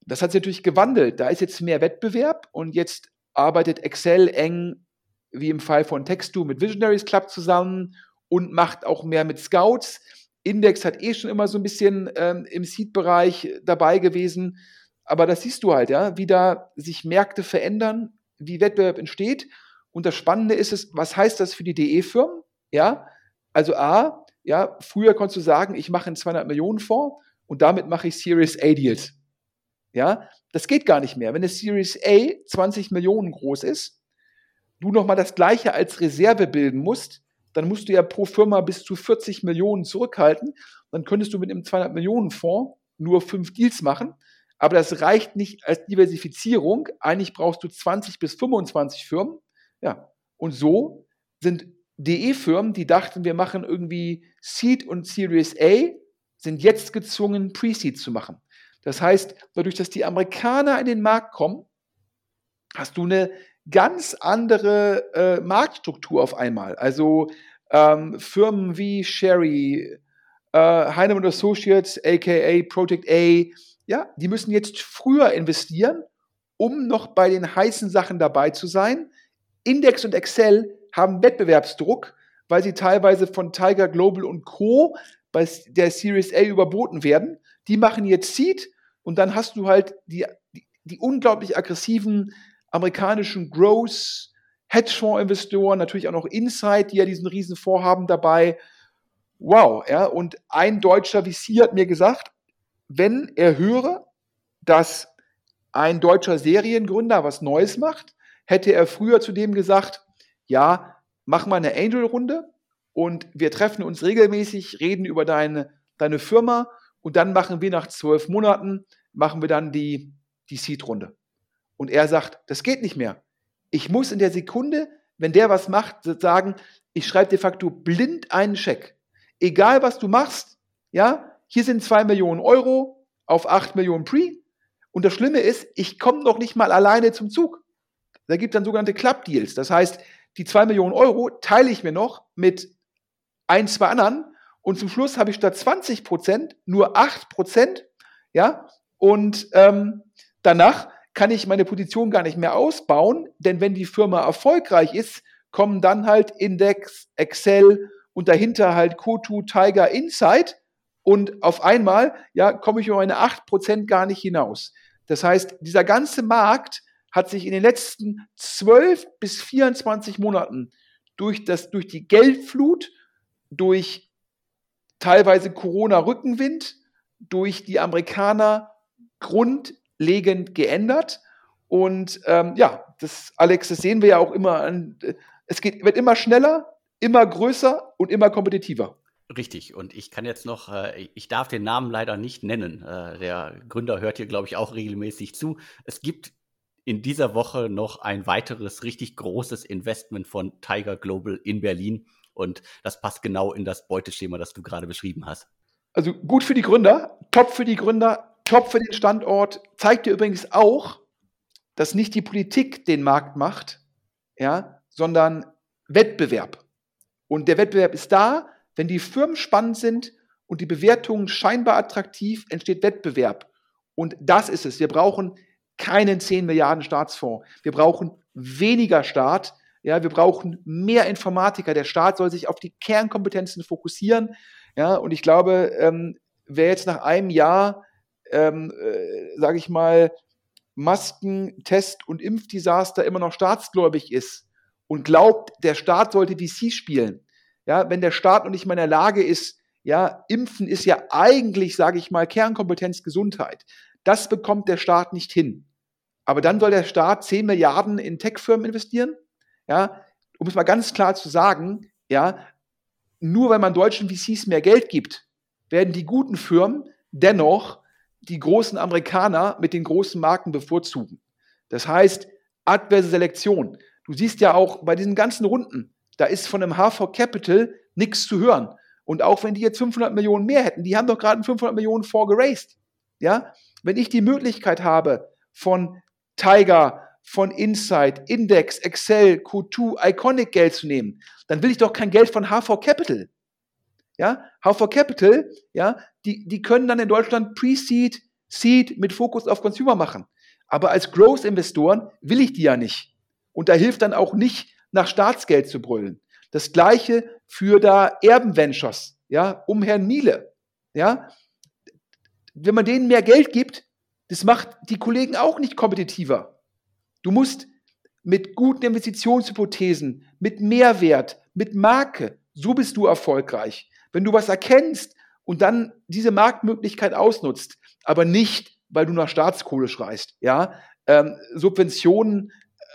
Das hat sich natürlich gewandelt. Da ist jetzt mehr Wettbewerb und jetzt arbeitet Excel eng, wie im Fall von Textu, mit Visionaries Club zusammen und macht auch mehr mit Scouts. Index hat eh schon immer so ein bisschen ähm, im Seed-Bereich dabei gewesen. Aber das siehst du halt, ja, wie da sich Märkte verändern, wie Wettbewerb entsteht. Und das Spannende ist es, was heißt das für die DE-Firmen? Ja, also A, ja, früher konntest du sagen, ich mache einen 200 Millionen Fonds und damit mache ich Series A Deals. Ja, das geht gar nicht mehr. Wenn eine Series A 20 Millionen groß ist, du nochmal das gleiche als Reserve bilden musst, dann musst du ja pro Firma bis zu 40 Millionen zurückhalten. Dann könntest du mit einem 200 Millionen Fonds nur fünf Deals machen. Aber das reicht nicht als Diversifizierung. Eigentlich brauchst du 20 bis 25 Firmen. Ja. Und so sind DE-Firmen, die dachten, wir machen irgendwie Seed und Series A, sind jetzt gezwungen, Pre-Seed zu machen. Das heißt, dadurch, dass die Amerikaner in den Markt kommen, hast du eine ganz andere äh, Marktstruktur auf einmal. Also ähm, Firmen wie Sherry, äh, Heinemann Associates, aka Project A, ja, die müssen jetzt früher investieren, um noch bei den heißen Sachen dabei zu sein. Index und Excel haben Wettbewerbsdruck, weil sie teilweise von Tiger Global und Co. bei der Series A überboten werden. Die machen jetzt Seed und dann hast du halt die, die, unglaublich aggressiven amerikanischen Growth, Hedgefonds-Investoren, natürlich auch noch Insight, die ja diesen riesen Vorhaben dabei. Wow, ja, und ein deutscher VC hat mir gesagt, wenn er höre, dass ein deutscher Seriengründer was Neues macht, hätte er früher zu dem gesagt, ja, mach mal eine Angel-Runde und wir treffen uns regelmäßig, reden über deine, deine Firma und dann machen wir nach zwölf Monaten, machen wir dann die, die Seed-Runde. Und er sagt, das geht nicht mehr. Ich muss in der Sekunde, wenn der was macht, sagen, ich schreibe de facto blind einen Scheck. Egal was du machst, ja, hier sind zwei Millionen Euro auf acht Millionen Pre. Und das Schlimme ist, ich komme noch nicht mal alleine zum Zug. Da gibt dann sogenannte Club-Deals. Das heißt, die zwei Millionen Euro teile ich mir noch mit ein, zwei anderen und zum Schluss habe ich statt 20 Prozent nur 8 Prozent, ja, und ähm, danach kann ich meine Position gar nicht mehr ausbauen, denn wenn die Firma erfolgreich ist, kommen dann halt Index, Excel und dahinter halt Kotu, Tiger, Insight und auf einmal, ja, komme ich über meine 8% gar nicht hinaus. Das heißt, dieser ganze Markt hat sich in den letzten 12 bis 24 Monaten durch, das, durch die Geldflut, durch teilweise Corona-Rückenwind, durch die Amerikaner grundlegend geändert. Und ähm, ja, das, Alex, das sehen wir ja auch immer an. Es geht, wird immer schneller, immer größer und immer kompetitiver. Richtig, und ich kann jetzt noch, äh, ich darf den Namen leider nicht nennen. Äh, der Gründer hört hier, glaube ich, auch regelmäßig zu. Es gibt in dieser Woche noch ein weiteres richtig großes Investment von Tiger Global in Berlin. Und das passt genau in das Beuteschema, das du gerade beschrieben hast. Also gut für die Gründer, top für die Gründer, top für den Standort. Zeigt dir übrigens auch, dass nicht die Politik den Markt macht, ja, sondern Wettbewerb. Und der Wettbewerb ist da, wenn die Firmen spannend sind und die Bewertungen scheinbar attraktiv, entsteht Wettbewerb. Und das ist es. Wir brauchen keinen 10 Milliarden Staatsfonds. Wir brauchen weniger Staat. Ja, wir brauchen mehr Informatiker. Der Staat soll sich auf die Kernkompetenzen fokussieren. Ja, und ich glaube, ähm, wer jetzt nach einem Jahr, ähm, äh, sage ich mal, Masken, Test und Impfdesaster immer noch staatsgläubig ist und glaubt, der Staat sollte VC spielen, ja, wenn der Staat noch nicht mal in der Lage ist, ja, Impfen ist ja eigentlich, sage ich mal, Kernkompetenz Gesundheit. Das bekommt der Staat nicht hin. Aber dann soll der Staat 10 Milliarden in Tech-Firmen investieren, ja, um es mal ganz klar zu sagen, ja, nur weil man deutschen VCs mehr Geld gibt, werden die guten Firmen dennoch die großen Amerikaner mit den großen Marken bevorzugen. Das heißt, adverse Selektion. Du siehst ja auch bei diesen ganzen Runden, da ist von einem HV Capital nichts zu hören. Und auch wenn die jetzt 500 Millionen mehr hätten, die haben doch gerade 500 Millionen vorgeraced. Ja? Wenn ich die Möglichkeit habe, von Tiger, von Insight, Index, Excel, Q2, Iconic Geld zu nehmen, dann will ich doch kein Geld von HV Capital. Ja, HV Capital, ja, die, die können dann in Deutschland Pre-Seed, Seed mit Fokus auf Consumer machen. Aber als Growth-Investoren will ich die ja nicht. Und da hilft dann auch nicht, nach Staatsgeld zu brüllen. Das gleiche für da Erbenventures, ja, um Herrn Miele, ja. Wenn man denen mehr Geld gibt, das macht die Kollegen auch nicht kompetitiver. Du musst mit guten Investitionshypothesen, mit Mehrwert, mit Marke, so bist du erfolgreich. Wenn du was erkennst und dann diese Marktmöglichkeit ausnutzt, aber nicht, weil du nach Staatskohle schreist, ja, ähm, Subventionen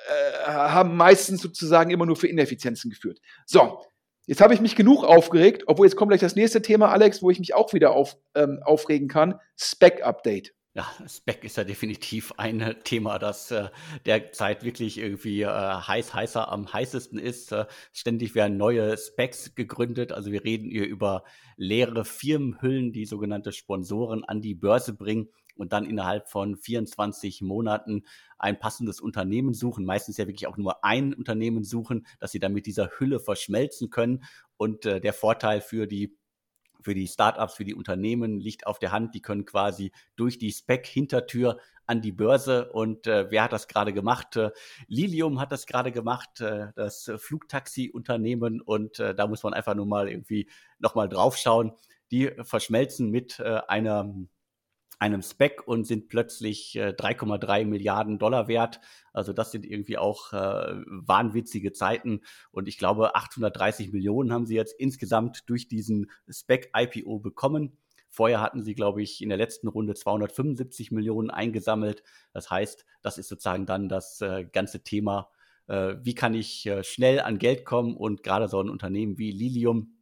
äh, haben meistens sozusagen immer nur für Ineffizienzen geführt. So, jetzt habe ich mich genug aufgeregt, obwohl jetzt kommt gleich das nächste Thema, Alex, wo ich mich auch wieder auf, ähm, aufregen kann. Spec-Update. Ja, Spec ist ja definitiv ein Thema, das äh, derzeit wirklich irgendwie äh, heiß, heißer am heißesten ist. Äh, ständig werden neue Specs gegründet. Also wir reden hier über leere Firmenhüllen, die sogenannte Sponsoren an die Börse bringen und dann innerhalb von 24 Monaten ein passendes Unternehmen suchen, meistens ja wirklich auch nur ein Unternehmen suchen, dass sie dann mit dieser Hülle verschmelzen können. Und äh, der Vorteil für die für die Startups, für die Unternehmen liegt auf der Hand. Die können quasi durch die Spec-Hintertür an die Börse. Und äh, wer hat das gerade gemacht? Äh, Lilium hat das gerade gemacht, äh, das Flugtaxi-Unternehmen. Und äh, da muss man einfach nur mal irgendwie nochmal draufschauen. Die verschmelzen mit äh, einer einem Spec und sind plötzlich äh, 3,3 Milliarden Dollar wert. Also das sind irgendwie auch äh, wahnwitzige Zeiten. Und ich glaube, 830 Millionen haben sie jetzt insgesamt durch diesen Spec-IPO bekommen. Vorher hatten sie, glaube ich, in der letzten Runde 275 Millionen eingesammelt. Das heißt, das ist sozusagen dann das äh, ganze Thema, äh, wie kann ich äh, schnell an Geld kommen und gerade so ein Unternehmen wie Lilium,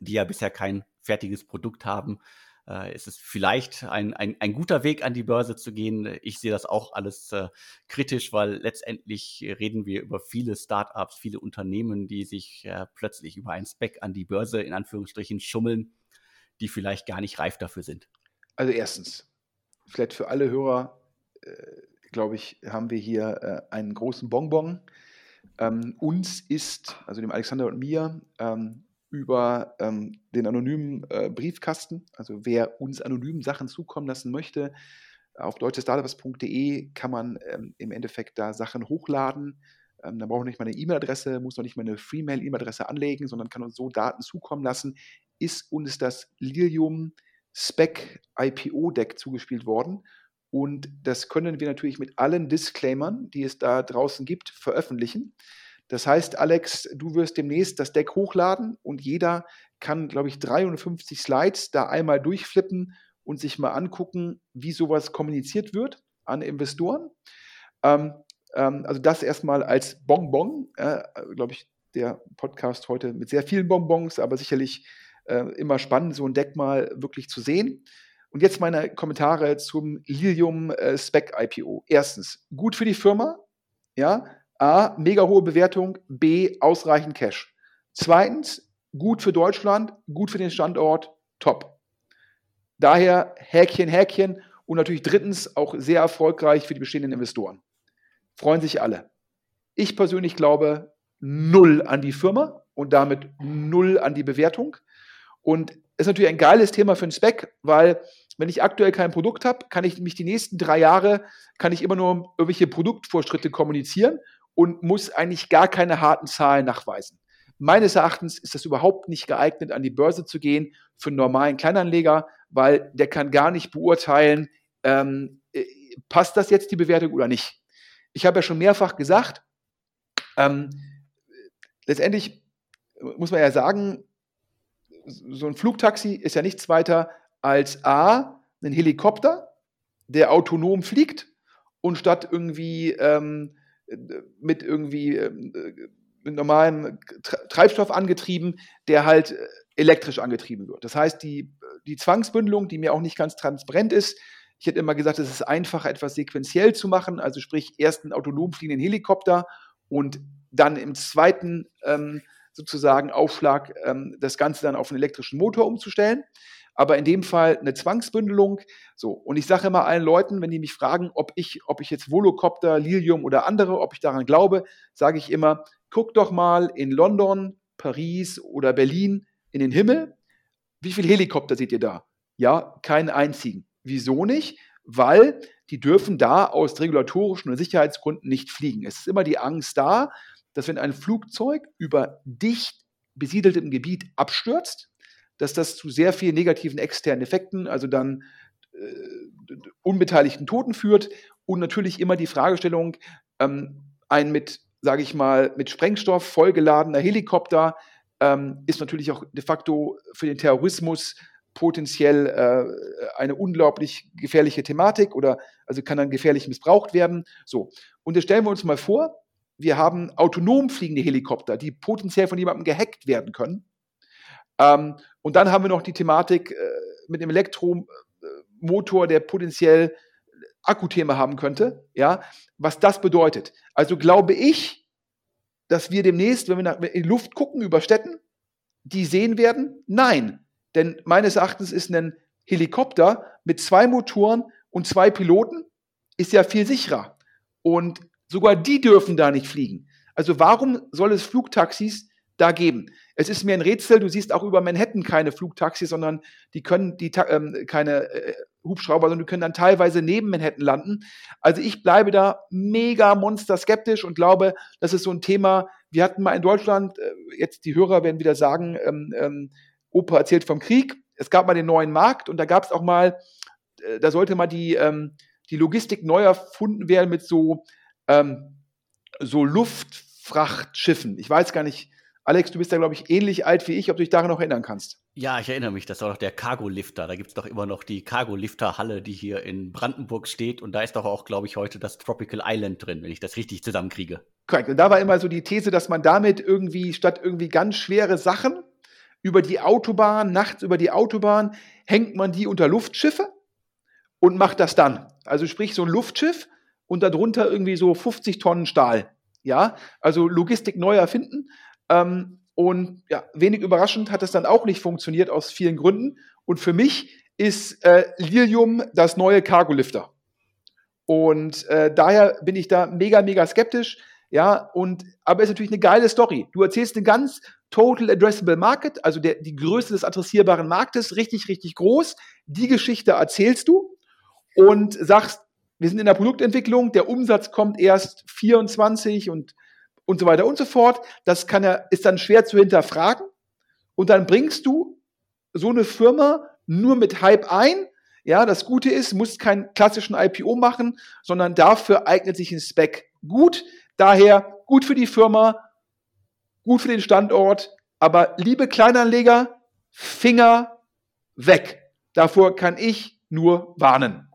die ja bisher kein fertiges Produkt haben, äh, ist es vielleicht ein, ein, ein guter Weg, an die Börse zu gehen. Ich sehe das auch alles äh, kritisch, weil letztendlich reden wir über viele Startups, viele Unternehmen, die sich äh, plötzlich über ein Spec an die Börse in Anführungsstrichen schummeln, die vielleicht gar nicht reif dafür sind. Also erstens, vielleicht für alle Hörer, äh, glaube ich, haben wir hier äh, einen großen Bonbon. Ähm, uns ist, also dem Alexander und mir, ähm, über ähm, den anonymen äh, Briefkasten. Also wer uns anonym Sachen zukommen lassen möchte, auf deutschestartups.de kann man ähm, im Endeffekt da Sachen hochladen. Ähm, dann braucht man nicht mal eine E-Mail-Adresse, muss noch nicht mal eine Freemail-E-Mail-Adresse anlegen, sondern kann uns so Daten zukommen lassen. Ist uns das Lilium Spec IPO Deck zugespielt worden. Und das können wir natürlich mit allen Disclaimern, die es da draußen gibt, veröffentlichen. Das heißt, Alex, du wirst demnächst das Deck hochladen und jeder kann, glaube ich, 53 Slides da einmal durchflippen und sich mal angucken, wie sowas kommuniziert wird an Investoren. Ähm, ähm, also das erstmal als Bonbon, äh, glaube ich, der Podcast heute mit sehr vielen Bonbons, aber sicherlich äh, immer spannend, so ein Deck mal wirklich zu sehen. Und jetzt meine Kommentare zum Lilium äh, Spec IPO. Erstens, gut für die Firma. Ja, A, mega hohe Bewertung. B, ausreichend Cash. Zweitens, gut für Deutschland, gut für den Standort, top. Daher Häkchen, Häkchen. Und natürlich drittens auch sehr erfolgreich für die bestehenden Investoren. Freuen sich alle. Ich persönlich glaube null an die Firma und damit null an die Bewertung. Und es ist natürlich ein geiles Thema für einen Spec, weil wenn ich aktuell kein Produkt habe, kann ich mich die nächsten drei Jahre, kann ich immer nur irgendwelche Produktvorschritte kommunizieren und muss eigentlich gar keine harten Zahlen nachweisen. Meines Erachtens ist das überhaupt nicht geeignet, an die Börse zu gehen für einen normalen Kleinanleger, weil der kann gar nicht beurteilen, ähm, äh, passt das jetzt die Bewertung oder nicht. Ich habe ja schon mehrfach gesagt, ähm, letztendlich muss man ja sagen, so ein Flugtaxi ist ja nichts weiter als A, ein Helikopter, der autonom fliegt und statt irgendwie ähm, mit irgendwie ähm, mit normalem Treibstoff angetrieben, der halt äh, elektrisch angetrieben wird. Das heißt, die, die Zwangsbündelung, die mir auch nicht ganz transparent ist, ich hätte immer gesagt, es ist einfacher, etwas sequenziell zu machen, also sprich erst einen autonom fliegenden Helikopter und dann im zweiten ähm, sozusagen Aufschlag ähm, das Ganze dann auf einen elektrischen Motor umzustellen aber in dem Fall eine Zwangsbündelung. So, und ich sage immer allen Leuten, wenn die mich fragen, ob ich, ob ich jetzt Volocopter, Lilium oder andere, ob ich daran glaube, sage ich immer, guck doch mal in London, Paris oder Berlin in den Himmel. Wie viele Helikopter seht ihr da? Ja, keinen einzigen. Wieso nicht? Weil die dürfen da aus regulatorischen und Sicherheitsgründen nicht fliegen. Es ist immer die Angst da, dass wenn ein Flugzeug über dicht besiedeltem Gebiet abstürzt, dass das zu sehr vielen negativen externen Effekten, also dann äh, unbeteiligten Toten führt und natürlich immer die Fragestellung, ähm, ein mit, sage ich mal, mit Sprengstoff vollgeladener Helikopter ähm, ist natürlich auch de facto für den Terrorismus potenziell äh, eine unglaublich gefährliche Thematik oder also kann dann gefährlich missbraucht werden. So, und jetzt stellen wir uns mal vor, wir haben autonom fliegende Helikopter, die potenziell von jemandem gehackt werden können. Ähm, und dann haben wir noch die Thematik äh, mit dem Elektromotor, der potenziell Akkuthema haben könnte, ja, was das bedeutet. Also glaube ich, dass wir demnächst, wenn wir nach, in Luft gucken über Städten, die sehen werden? Nein. Denn meines Erachtens ist ein Helikopter mit zwei Motoren und zwei Piloten ist ja viel sicherer. Und sogar die dürfen da nicht fliegen. Also warum soll es Flugtaxis da geben. Es ist mir ein Rätsel, du siehst auch über Manhattan keine Flugtaxis, sondern die können die ähm, keine äh, Hubschrauber, sondern die können dann teilweise neben Manhattan landen. Also ich bleibe da mega monster skeptisch und glaube, das ist so ein Thema, wir hatten mal in Deutschland, äh, jetzt die Hörer werden wieder sagen, ähm, ähm, Opa erzählt vom Krieg. Es gab mal den neuen Markt und da gab es auch mal, äh, da sollte mal die, ähm, die Logistik neu erfunden werden mit so, ähm, so Luftfrachtschiffen. Ich weiß gar nicht, Alex, du bist ja, glaube ich, ähnlich alt wie ich, ob du dich daran noch erinnern kannst. Ja, ich erinnere mich, das war doch der Cargo-Lifter. Da gibt es doch immer noch die Cargo-Lifter-Halle, die hier in Brandenburg steht. Und da ist doch auch, glaube ich, heute das Tropical Island drin, wenn ich das richtig zusammenkriege. Korrekt. Und da war immer so die These, dass man damit irgendwie statt irgendwie ganz schwere Sachen über die Autobahn, nachts über die Autobahn, hängt man die unter Luftschiffe und macht das dann. Also sprich so ein Luftschiff und darunter irgendwie so 50 Tonnen Stahl. Ja, also Logistik neu erfinden. Ähm, und ja, wenig überraschend hat es dann auch nicht funktioniert aus vielen Gründen. Und für mich ist äh, Lilium das neue Cargo-Lifter. Und äh, daher bin ich da mega, mega skeptisch. Ja, und aber es ist natürlich eine geile Story. Du erzählst eine ganz Total Addressable Market, also der, die Größe des adressierbaren Marktes, richtig, richtig groß. Die Geschichte erzählst du und sagst, wir sind in der Produktentwicklung, der Umsatz kommt erst 24 und und so weiter und so fort. Das kann er, ist dann schwer zu hinterfragen. Und dann bringst du so eine Firma nur mit Hype ein. Ja, das Gute ist, musst keinen klassischen IPO machen, sondern dafür eignet sich ein Spec gut. Daher gut für die Firma, gut für den Standort. Aber liebe Kleinanleger, Finger weg. Davor kann ich nur warnen.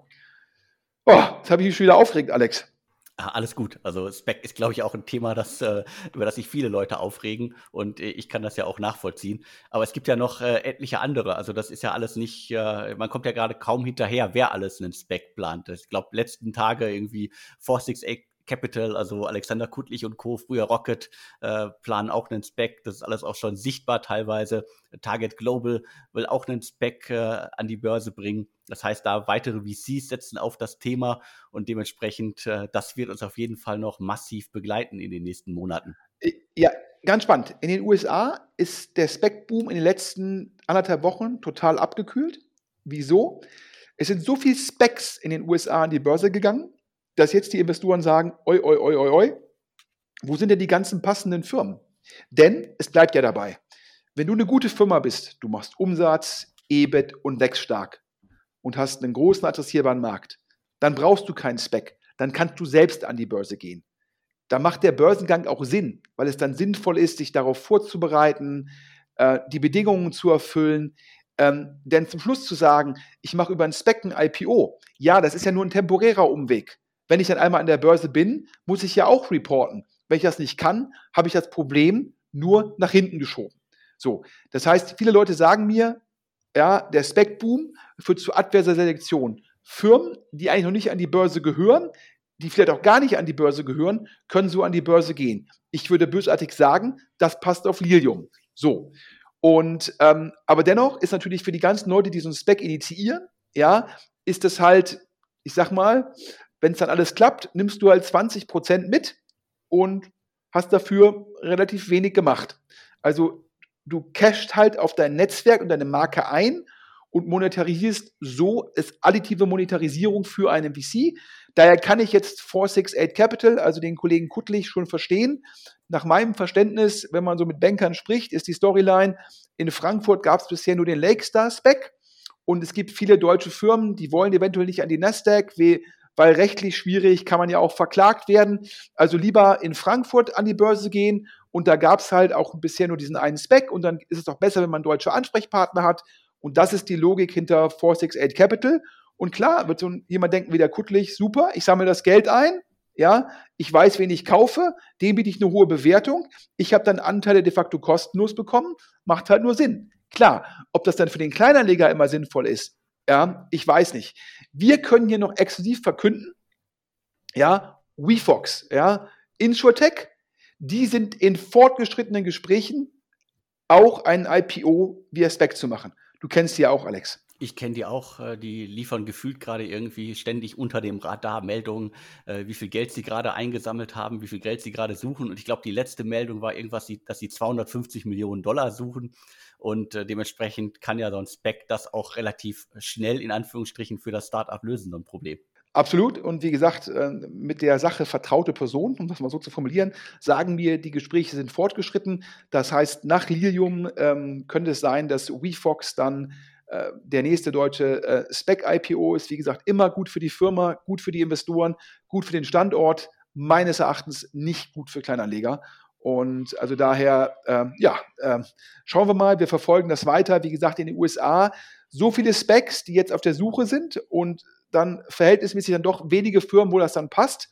Oh, jetzt habe ich mich schon wieder aufgeregt, Alex. Ah, alles gut. Also Spec ist, glaube ich, auch ein Thema, das, äh, über das sich viele Leute aufregen und äh, ich kann das ja auch nachvollziehen. Aber es gibt ja noch äh, etliche andere. Also das ist ja alles nicht, man kommt ja gerade kaum hinterher, wer alles einen Spec plant. Ich glaube, letzten Tage irgendwie 468 Capital, also Alexander Kuttlich und Co., früher Rocket, äh, planen auch einen Spec. Das ist alles auch schon sichtbar teilweise. Target Global will auch einen Spec äh, an die Börse bringen. Das heißt, da weitere VCs setzen auf das Thema und dementsprechend, äh, das wird uns auf jeden Fall noch massiv begleiten in den nächsten Monaten. Ja, ganz spannend. In den USA ist der Spec-Boom in den letzten anderthalb Wochen total abgekühlt. Wieso? Es sind so viele Specs in den USA an die Börse gegangen, dass jetzt die Investoren sagen, oi, oi, oi, oi, oi, wo sind denn die ganzen passenden Firmen? Denn es bleibt ja dabei. Wenn du eine gute Firma bist, du machst Umsatz, EBIT und wächst stark und hast einen großen adressierbaren Markt, dann brauchst du keinen Spec. Dann kannst du selbst an die Börse gehen. Da macht der Börsengang auch Sinn, weil es dann sinnvoll ist, sich darauf vorzubereiten, äh, die Bedingungen zu erfüllen. Ähm, denn zum Schluss zu sagen, ich mache über ein Spec ein IPO, ja, das ist ja nur ein temporärer Umweg. Wenn ich dann einmal an der Börse bin, muss ich ja auch reporten. Wenn ich das nicht kann, habe ich das Problem nur nach hinten geschoben. So, das heißt, viele Leute sagen mir, ja, der Spec-Boom führt zu adverser Selektion. Firmen, die eigentlich noch nicht an die Börse gehören, die vielleicht auch gar nicht an die Börse gehören, können so an die Börse gehen. Ich würde bösartig sagen, das passt auf Lilium. So. Und ähm, aber dennoch ist natürlich für die ganzen Leute, die so einen Spec initiieren, ja, ist es halt, ich sag mal, wenn es dann alles klappt, nimmst du halt 20 Prozent mit und hast dafür relativ wenig gemacht. Also du cashst halt auf dein Netzwerk und deine Marke ein und monetarisierst so, ist additive Monetarisierung für einen VC. Daher kann ich jetzt 468 Capital, also den Kollegen Kuttlich, schon verstehen. Nach meinem Verständnis, wenn man so mit Bankern spricht, ist die Storyline, in Frankfurt gab es bisher nur den Lakestar-Spec und es gibt viele deutsche Firmen, die wollen eventuell nicht an die Nasdaq, weil rechtlich schwierig kann man ja auch verklagt werden. Also lieber in Frankfurt an die Börse gehen und da gab es halt auch bisher nur diesen einen Spec und dann ist es doch besser, wenn man deutsche Ansprechpartner hat. Und das ist die Logik hinter 468 Capital. Und klar, wird so jemand denken wie der Kuttlich, super, ich sammle das Geld ein, ja, ich weiß, wen ich kaufe, dem biete ich eine hohe Bewertung, ich habe dann Anteile de facto kostenlos bekommen, macht halt nur Sinn. Klar, ob das dann für den Kleinanleger immer sinnvoll ist, ja, ich weiß nicht. Wir können hier noch exklusiv verkünden, ja, WeFox, ja, InsurTech, die sind in fortgeschrittenen Gesprächen, auch ein IPO via Spec zu machen. Du kennst die ja auch, Alex. Ich kenne die auch, äh, die liefern gefühlt gerade irgendwie ständig unter dem Radar Meldungen, äh, wie viel Geld sie gerade eingesammelt haben, wie viel Geld sie gerade suchen. Und ich glaube, die letzte Meldung war irgendwas, dass sie 250 Millionen Dollar suchen. Und äh, dementsprechend kann ja so ein Spec das auch relativ schnell in Anführungsstrichen für das Startup lösen, so ein Problem. Absolut. Und wie gesagt, mit der Sache vertraute Person, um das mal so zu formulieren, sagen wir, die Gespräche sind fortgeschritten. Das heißt, nach Lilium ähm, könnte es sein, dass WeFox dann der nächste deutsche äh, Spec-IPO ist. Wie gesagt, immer gut für die Firma, gut für die Investoren, gut für den Standort. Meines Erachtens nicht gut für Kleinanleger. Und also daher, ähm, ja, ähm, schauen wir mal, wir verfolgen das weiter. Wie gesagt, in den USA so viele Specs, die jetzt auf der Suche sind und dann verhältnismäßig dann doch wenige Firmen, wo das dann passt.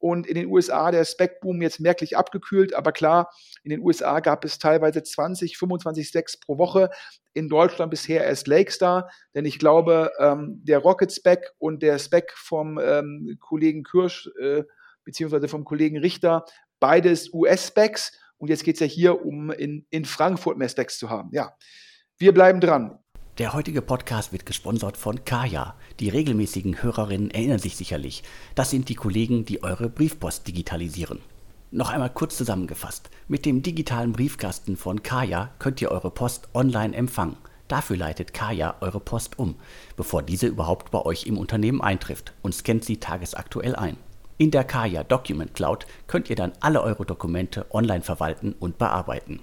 Und in den USA der Spec-Boom jetzt merklich abgekühlt. Aber klar, in den USA gab es teilweise 20, 25 Specs pro Woche. In Deutschland bisher erst Lakestar. Denn ich glaube, ähm, der Rocket Spec und der Spec vom ähm, Kollegen Kirsch äh, beziehungsweise vom Kollegen Richter beides US-Specs. Und jetzt geht es ja hier um in, in Frankfurt mehr Specs zu haben. Ja, wir bleiben dran. Der heutige Podcast wird gesponsert von Kaya. Die regelmäßigen Hörerinnen erinnern sich sicherlich. Das sind die Kollegen, die eure Briefpost digitalisieren. Noch einmal kurz zusammengefasst. Mit dem digitalen Briefkasten von Kaya könnt ihr eure Post online empfangen. Dafür leitet Kaya eure Post um, bevor diese überhaupt bei euch im Unternehmen eintrifft und scannt sie tagesaktuell ein. In der Kaya Document Cloud könnt ihr dann alle eure Dokumente online verwalten und bearbeiten.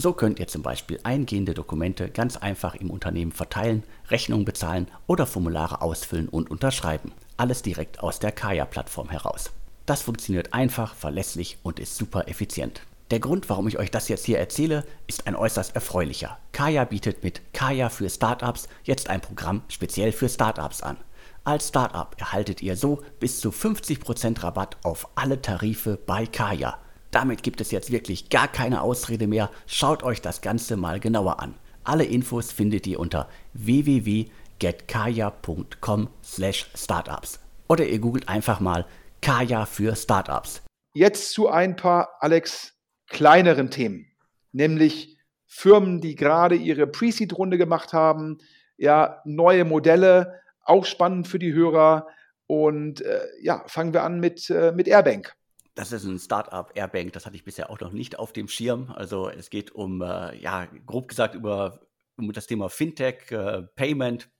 So könnt ihr zum Beispiel eingehende Dokumente ganz einfach im Unternehmen verteilen, Rechnungen bezahlen oder Formulare ausfüllen und unterschreiben. Alles direkt aus der Kaya-Plattform heraus. Das funktioniert einfach, verlässlich und ist super effizient. Der Grund, warum ich euch das jetzt hier erzähle, ist ein äußerst erfreulicher. Kaya bietet mit Kaya für Startups jetzt ein Programm speziell für Startups an. Als Startup erhaltet ihr so bis zu 50% Rabatt auf alle Tarife bei Kaya. Damit gibt es jetzt wirklich gar keine Ausrede mehr. Schaut euch das Ganze mal genauer an. Alle Infos findet ihr unter www.getkaya.com/startups oder ihr googelt einfach mal Kaya für Startups. Jetzt zu ein paar, Alex, kleineren Themen, nämlich Firmen, die gerade ihre Pre-Seed-Runde gemacht haben, ja, neue Modelle, auch spannend für die Hörer. Und äh, ja, fangen wir an mit, äh, mit Airbank. Das ist ein Startup, Airbank, das hatte ich bisher auch noch nicht auf dem Schirm. Also es geht um, äh, ja, grob gesagt über, um das Thema Fintech, äh, Payment,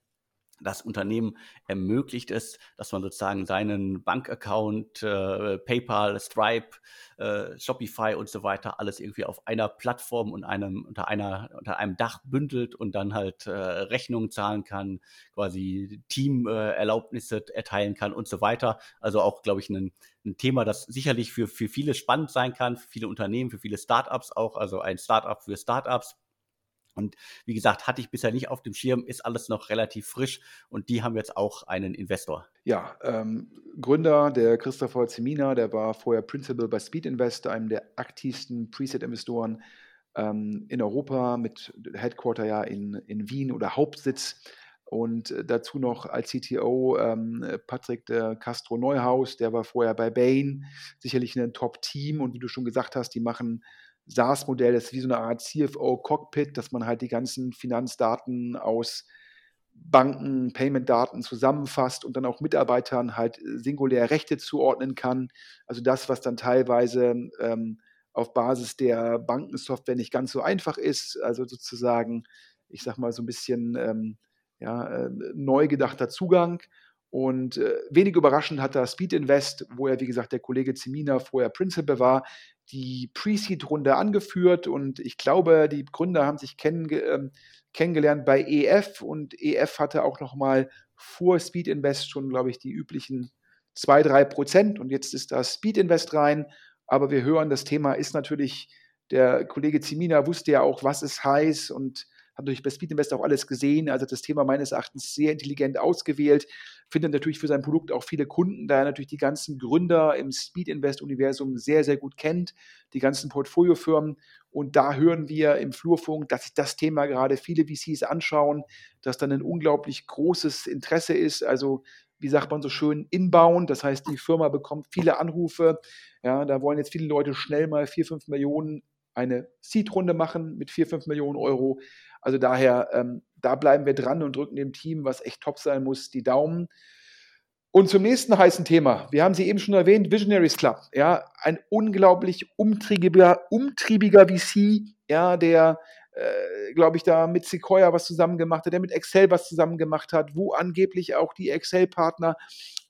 das Unternehmen ermöglicht es, dass man sozusagen seinen Bankaccount, äh, PayPal, Stripe, äh, Shopify und so weiter alles irgendwie auf einer Plattform und einem unter einer unter einem Dach bündelt und dann halt äh, Rechnungen zahlen kann, quasi Teamerlaubnisse erteilen kann und so weiter. Also auch, glaube ich, ein, ein Thema, das sicherlich für, für viele spannend sein kann, für viele Unternehmen, für viele Startups auch, also ein Startup für Startups. Und wie gesagt, hatte ich bisher nicht auf dem Schirm, ist alles noch relativ frisch und die haben jetzt auch einen Investor. Ja, ähm, Gründer, der Christopher Zemina, der war vorher Principal bei Speed Invest, einem der aktivsten Preset-Investoren ähm, in Europa mit Headquarter ja in, in Wien oder Hauptsitz. Und dazu noch als CTO ähm, Patrick de Castro Neuhaus, der war vorher bei Bain, sicherlich ein Top-Team. Und wie du schon gesagt hast, die machen SaaS-Modell, das ist wie so eine Art CFO-Cockpit, dass man halt die ganzen Finanzdaten aus Banken, Payment-Daten zusammenfasst und dann auch Mitarbeitern halt singulär Rechte zuordnen kann. Also das, was dann teilweise ähm, auf Basis der Bankensoftware nicht ganz so einfach ist. Also sozusagen, ich sag mal, so ein bisschen ähm, ja, äh, neu gedachter Zugang. Und äh, wenig überraschend hat da Speed Invest, wo ja, wie gesagt, der Kollege Zemina vorher Principal war, die Pre-Seed-Runde angeführt. Und ich glaube, die Gründer haben sich kenn äh, kennengelernt bei EF und EF hatte auch noch mal vor Speed Invest schon, glaube ich, die üblichen 2, 3 Prozent. Und jetzt ist da Speed Invest rein. Aber wir hören, das Thema ist natürlich, der Kollege Zemina wusste ja auch, was es heißt und hat natürlich bei Speed Invest auch alles gesehen, also das Thema meines Erachtens sehr intelligent ausgewählt, findet natürlich für sein Produkt auch viele Kunden, da er natürlich die ganzen Gründer im Speed Invest Universum sehr, sehr gut kennt, die ganzen Portfoliofirmen und da hören wir im Flurfunk, dass sich das Thema gerade viele VCs anschauen, dass dann ein unglaublich großes Interesse ist, also wie sagt man so schön, inbound. Das heißt, die Firma bekommt viele Anrufe. Ja, da wollen jetzt viele Leute schnell mal 4, 5 Millionen eine Seed-Runde machen mit 4, 5 Millionen Euro. Also daher, ähm, da bleiben wir dran und drücken dem Team, was echt top sein muss, die Daumen. Und zum nächsten heißen Thema. Wir haben sie eben schon erwähnt, Visionaries Club. Ja, ein unglaublich umtriebiger, umtriebiger VC, ja, der, äh, glaube ich, da mit Sequoia was zusammen gemacht hat, der mit Excel was zusammen gemacht hat, wo angeblich auch die Excel-Partner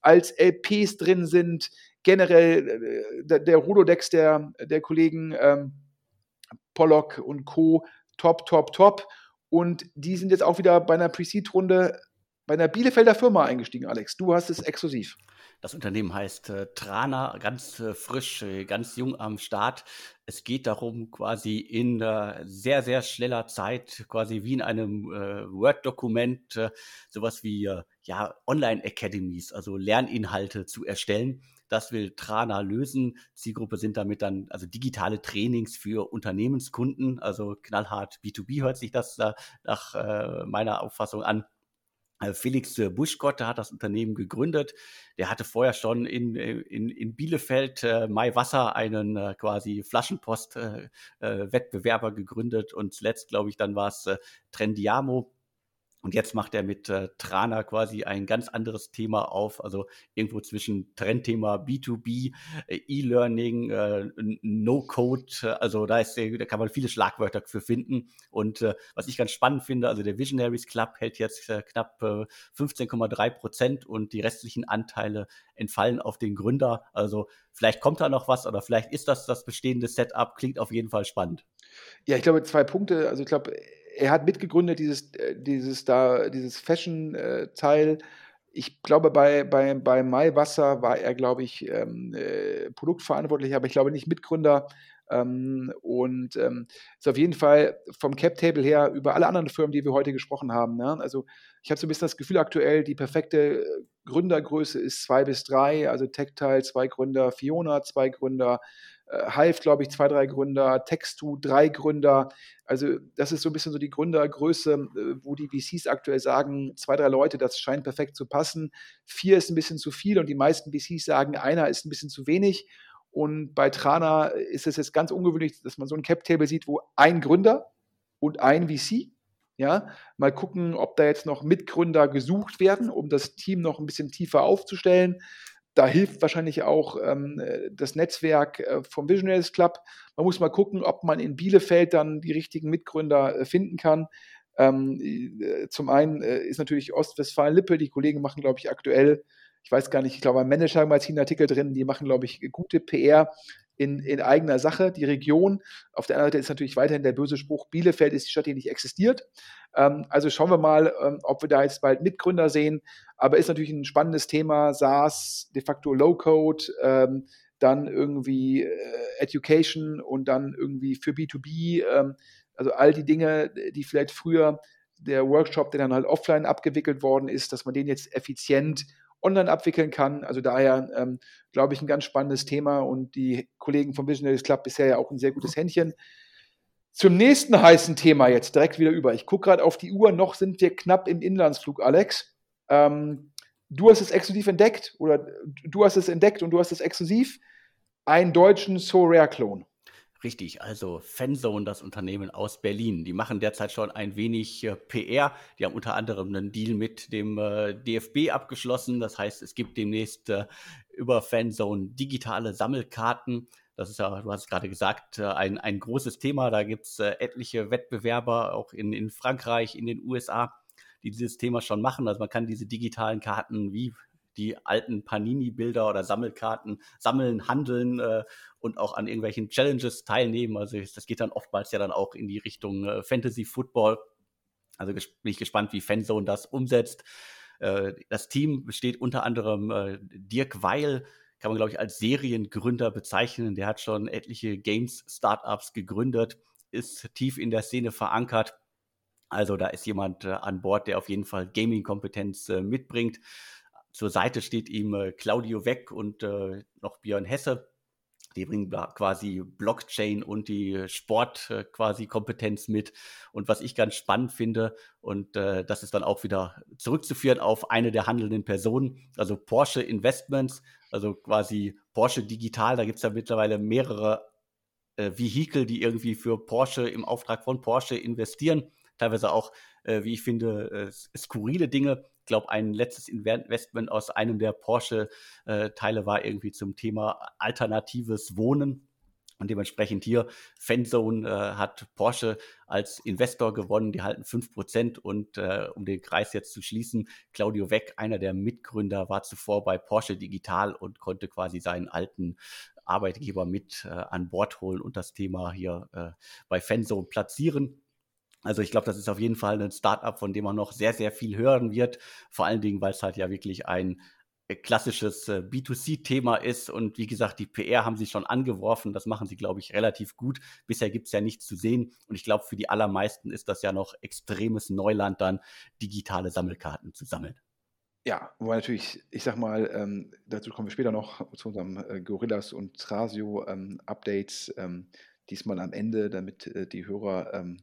als LPs drin sind. Generell äh, der, der Rudodex der, der Kollegen ähm, Pollock und Co. top, top, top. Und die sind jetzt auch wieder bei einer Pre-Seed-Runde bei einer Bielefelder Firma eingestiegen, Alex. Du hast es exklusiv. Das Unternehmen heißt äh, Trana, ganz äh, frisch, äh, ganz jung am Start. Es geht darum, quasi in äh, sehr, sehr schneller Zeit, quasi wie in einem äh, Word-Dokument, äh, sowas wie ja, Online-Academies, also Lerninhalte zu erstellen. Das will Trana lösen. Zielgruppe sind damit dann also digitale Trainings für Unternehmenskunden, also knallhart B2B hört sich das da nach äh, meiner Auffassung an. Äh, Felix äh, Buschgott, der hat das Unternehmen gegründet. Der hatte vorher schon in, in, in Bielefeld äh, Mai Wasser einen äh, quasi Flaschenpost-Wettbewerber äh, gegründet und zuletzt, glaube ich, dann war es äh, Trendiamo Und jetzt macht er mit äh, Trana quasi ein ganz anderes Thema auf, also irgendwo zwischen Trendthema B2B, äh, E-Learning, äh, No-Code, äh, also da, ist, da kann man viele Schlagwörter für finden. Und äh, was ich ganz spannend finde, also der Visionaries Club hält jetzt äh, knapp 15,3 Prozent und die restlichen Anteile entfallen auf den Gründer. Also vielleicht kommt da noch was oder vielleicht ist das das bestehende Setup, klingt auf jeden Fall spannend. Ja, ich glaube, zwei Punkte. Also ich glaube, er hat mitgegründet, dieses, äh, dieses da, dieses Fashion-Teil. Ich glaube, bei, bei, bei Maiwasser war er, glaube ich, ähm, äh, Produktverantwortlicher, aber ich glaube nicht Mitgründer. Ähm, und ähm, ist auf jeden Fall vom Cap-Table her über alle anderen Firmen, die wir heute gesprochen haben. Ne? Also ich habe so ein bisschen das Gefühl aktuell, die perfekte Gründergröße ist zwei bis drei, also Tech-Teil, zwei Gründer, Fiona, zwei Gründer, äh, Hive, glaube ich, zwei, drei Gründer, Textu, drei Gründer. Also das ist so ein bisschen so die Gründergröße, äh, wo die VCs aktuell sagen, zwei, drei Leute, das scheint perfekt zu passen. Vier ist ein bisschen zu viel und die meisten VCs sagen, einer ist ein bisschen zu wenig. Und bei Trana ist es jetzt ganz ungewöhnlich, dass man so ein Cap-Table sieht, wo ein Gründer und ein VC, ja, mal gucken, ob da jetzt noch Mitgründer gesucht werden, um das Team noch ein bisschen tiefer aufzustellen. Da hilft wahrscheinlich auch ähm, das Netzwerk äh, vom Visionaries Club. Man muss mal gucken, ob man in Bielefeld dann die richtigen Mitgründer äh, finden kann. Ähm, äh, zum einen äh, ist natürlich Ostwestfalen-Lippe, die Kollegen machen, glaube ich, aktuell, ich weiß gar nicht, ich glaube, ein Manager-Magazin Artikel drin, die machen, glaube ich, gute PR in, in eigener Sache, die Region. Auf der anderen Seite ist natürlich weiterhin der böse Spruch, Bielefeld ist die Stadt, die nicht existiert. Ähm, also schauen wir mal, ähm, ob wir da jetzt bald Mitgründer sehen. Aber ist natürlich ein spannendes Thema, SaaS, de facto Low-Code, ähm, dann irgendwie äh, Education und dann irgendwie für B2B. Ähm, also all die Dinge, die vielleicht früher der Workshop, der dann halt offline abgewickelt worden ist, dass man den jetzt effizient online abwickeln kann. Also daher, ähm, glaube ich, ein ganz spannendes Thema und die Kollegen vom Visionaries Club bisher ja auch ein sehr gutes Händchen. Zum nächsten heißen Thema jetzt direkt wieder über. Ich gucke gerade auf die Uhr, noch sind wir knapp im Inlandsflug, Alex. Ähm, du hast es exklusiv entdeckt oder du hast es entdeckt und du hast es exklusiv. Einen deutschen So Rare Klon. Richtig, also Fanzone, das Unternehmen aus Berlin. Die machen derzeit schon ein wenig äh, PR. Die haben unter anderem einen Deal mit dem äh, DFB abgeschlossen. Das heißt, es gibt demnächst äh, über Fanzone digitale Sammelkarten. Das ist ja, du hast es gerade gesagt, äh, ein, ein großes Thema. Da gibt es äh, etliche Wettbewerber, auch in, in Frankreich, in den USA, die dieses Thema schon machen. Also man kann diese digitalen Karten wie die alten Panini-Bilder oder Sammelkarten sammeln, handeln äh, und auch an irgendwelchen Challenges teilnehmen. Also das geht dann oftmals ja dann auch in die Richtung äh, Fantasy Football. Also bin ich gespannt, wie Fanzone das umsetzt. Äh, das Team besteht unter anderem äh, Dirk Weil, kann man glaube ich als Seriengründer bezeichnen. Der hat schon etliche Games-Startups gegründet, ist tief in der Szene verankert. Also da ist jemand äh, an Bord, der auf jeden Fall Gaming-Kompetenz äh, mitbringt. Zur Seite steht ihm äh, Claudio Weck und äh, noch Björn Hesse. Die bringen quasi Blockchain und die Sport äh, quasi Kompetenz mit. Und was ich ganz spannend finde, und äh, das ist dann auch wieder zurückzuführen auf eine der handelnden Personen, also Porsche Investments, also quasi Porsche Digital, da gibt es ja mittlerweile mehrere äh, Vehikel, die irgendwie für Porsche im Auftrag von Porsche investieren. Teilweise auch, äh, wie ich finde, skurrile Dinge glaube, ein letztes Investment aus einem der Porsche-Teile war irgendwie zum Thema alternatives Wohnen. Und dementsprechend hier, Fanzone äh, hat Porsche als Investor gewonnen, die halten 5%. Und äh, um den Kreis jetzt zu schließen, Claudio Weck, einer der Mitgründer, war zuvor bei Porsche Digital und konnte quasi seinen alten Arbeitgeber mit äh, an Bord holen und das Thema hier äh, bei Fanzone platzieren. Also ich glaube, das ist auf jeden Fall ein Startup, von dem man noch sehr, sehr viel hören wird. Vor allen Dingen, weil es halt ja wirklich ein äh, klassisches äh, B2C-Thema ist. Und wie gesagt, die PR haben sie schon angeworfen. Das machen sie, glaube ich, relativ gut. Bisher gibt es ja nichts zu sehen. Und ich glaube, für die allermeisten ist das ja noch extremes Neuland, dann digitale Sammelkarten zu sammeln. Ja, wobei natürlich, ich sag mal, ähm, dazu kommen wir später noch zu unserem äh, Gorillas und Trasio ähm. Ähm, diesmal am Ende, damit äh, die Hörer ähm,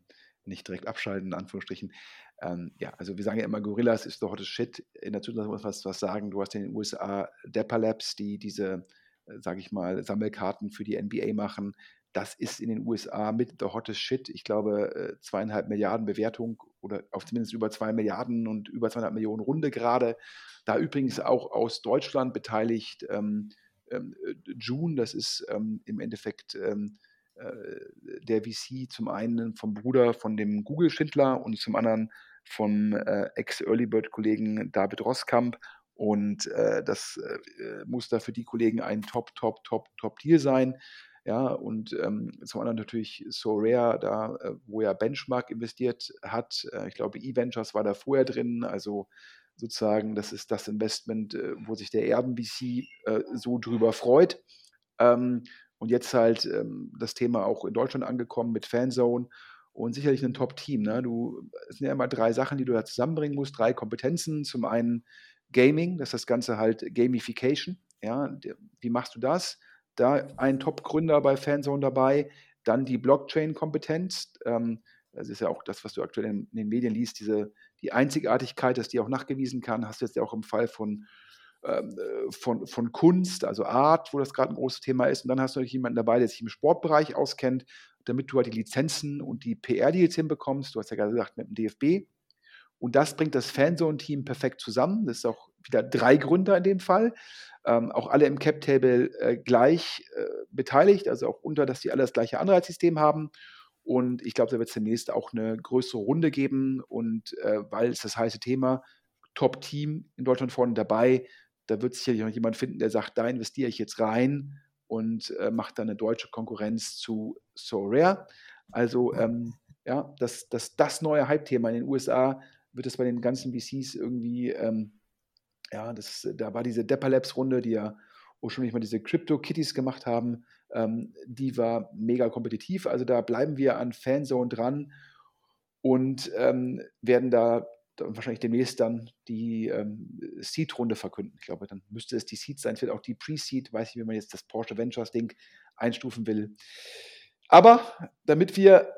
nicht direkt abschalten, in Anführungsstrichen. Ähm, ja, also wir sagen ja immer, Gorillas ist doch das Shit. In der Zukunft muss man was, was sagen. Du hast in den USA Dapper Labs, die diese, äh, sage ich mal, Sammelkarten für die NBA machen. Das ist in den USA mit the hottest shit. Ich glaube, äh, zweieinhalb Milliarden Bewertung oder auf zumindest über 2 Milliarden und über 200 Millionen Runde gerade. Da übrigens auch aus Deutschland beteiligt ähm, ähm, June, das ist ähm, im Endeffekt ähm, äh, der VC zum einen vom Bruder von dem Google-Schindler und zum anderen vom äh, Ex-Early Bird-Kollegen David Roskamp. Und äh, das äh, muss da für die Kollegen ein Top, Top, Top, Top-Deal sein. Ja, und ähm, zum anderen natürlich So Rare, da, äh, wo ja Benchmark investiert hat. Äh, ich glaube, E-Ventures war da vorher drin. Also sozusagen, das ist das Investment, äh, wo sich der Erben-VC äh, so drüber freut. Ähm, und jetzt halt ähm, das Thema auch in Deutschland angekommen mit Fanzone und sicherlich ein Top-Team. Ne? Du, es sind ja immer drei Sachen, die du da zusammenbringen musst, drei Kompetenzen. Zum einen Gaming, das ist das Ganze halt Gamification. Ja, wie machst du das? Da ein Top-Gründer bei Fanzone dabei. Dann die Blockchain-Kompetenz. Ähm, das ist ja auch das, was du aktuell in, in, den Medien liest, diese, die Einzigartigkeit, dass die auch nachgewiesen kann. Hast du jetzt ja auch im Fall von von, von Kunst, also Art, wo das gerade ein großes Thema ist. Und dann hast du natürlich jemanden dabei, der sich im Sportbereich auskennt, damit du halt die Lizenzen und die PR-Deals hinbekommst. Du hast ja gerade gesagt, mit dem DFB. Und das bringt das Fanzone-Team perfekt zusammen. Das ist auch wieder drei Gründer in dem Fall. Ähm, auch alle im Cap-Table äh, gleich äh, beteiligt, also auch unter, dass die alle das gleiche Anreizsystem haben. Und ich glaube, da wird es demnächst auch eine größere Runde geben. Und äh, weil es das heiße Thema, Top-Team in Deutschland vorne dabei, da wird sicherlich noch jemand finden, der sagt, da investiere ich jetzt rein und äh, macht dann eine deutsche Konkurrenz zu SoRare. Also ähm, ja, das, das, das neue Hype-Thema in den USA wird es bei den ganzen VCs irgendwie, ähm, ja, das, da war diese Depper Labs-Runde, die ja ursprünglich mal diese Crypto-Kitties gemacht haben, ähm, die war mega kompetitiv. Also da bleiben wir an Fanzone dran und ähm, werden da wahrscheinlich demnächst dann die ähm, Seed-Runde verkünden. Ich glaube, dann müsste es die Seed sein, vielleicht auch die Pre-Seed, weiß ich, wie man jetzt das Porsche Ventures-Ding einstufen will. Aber damit wir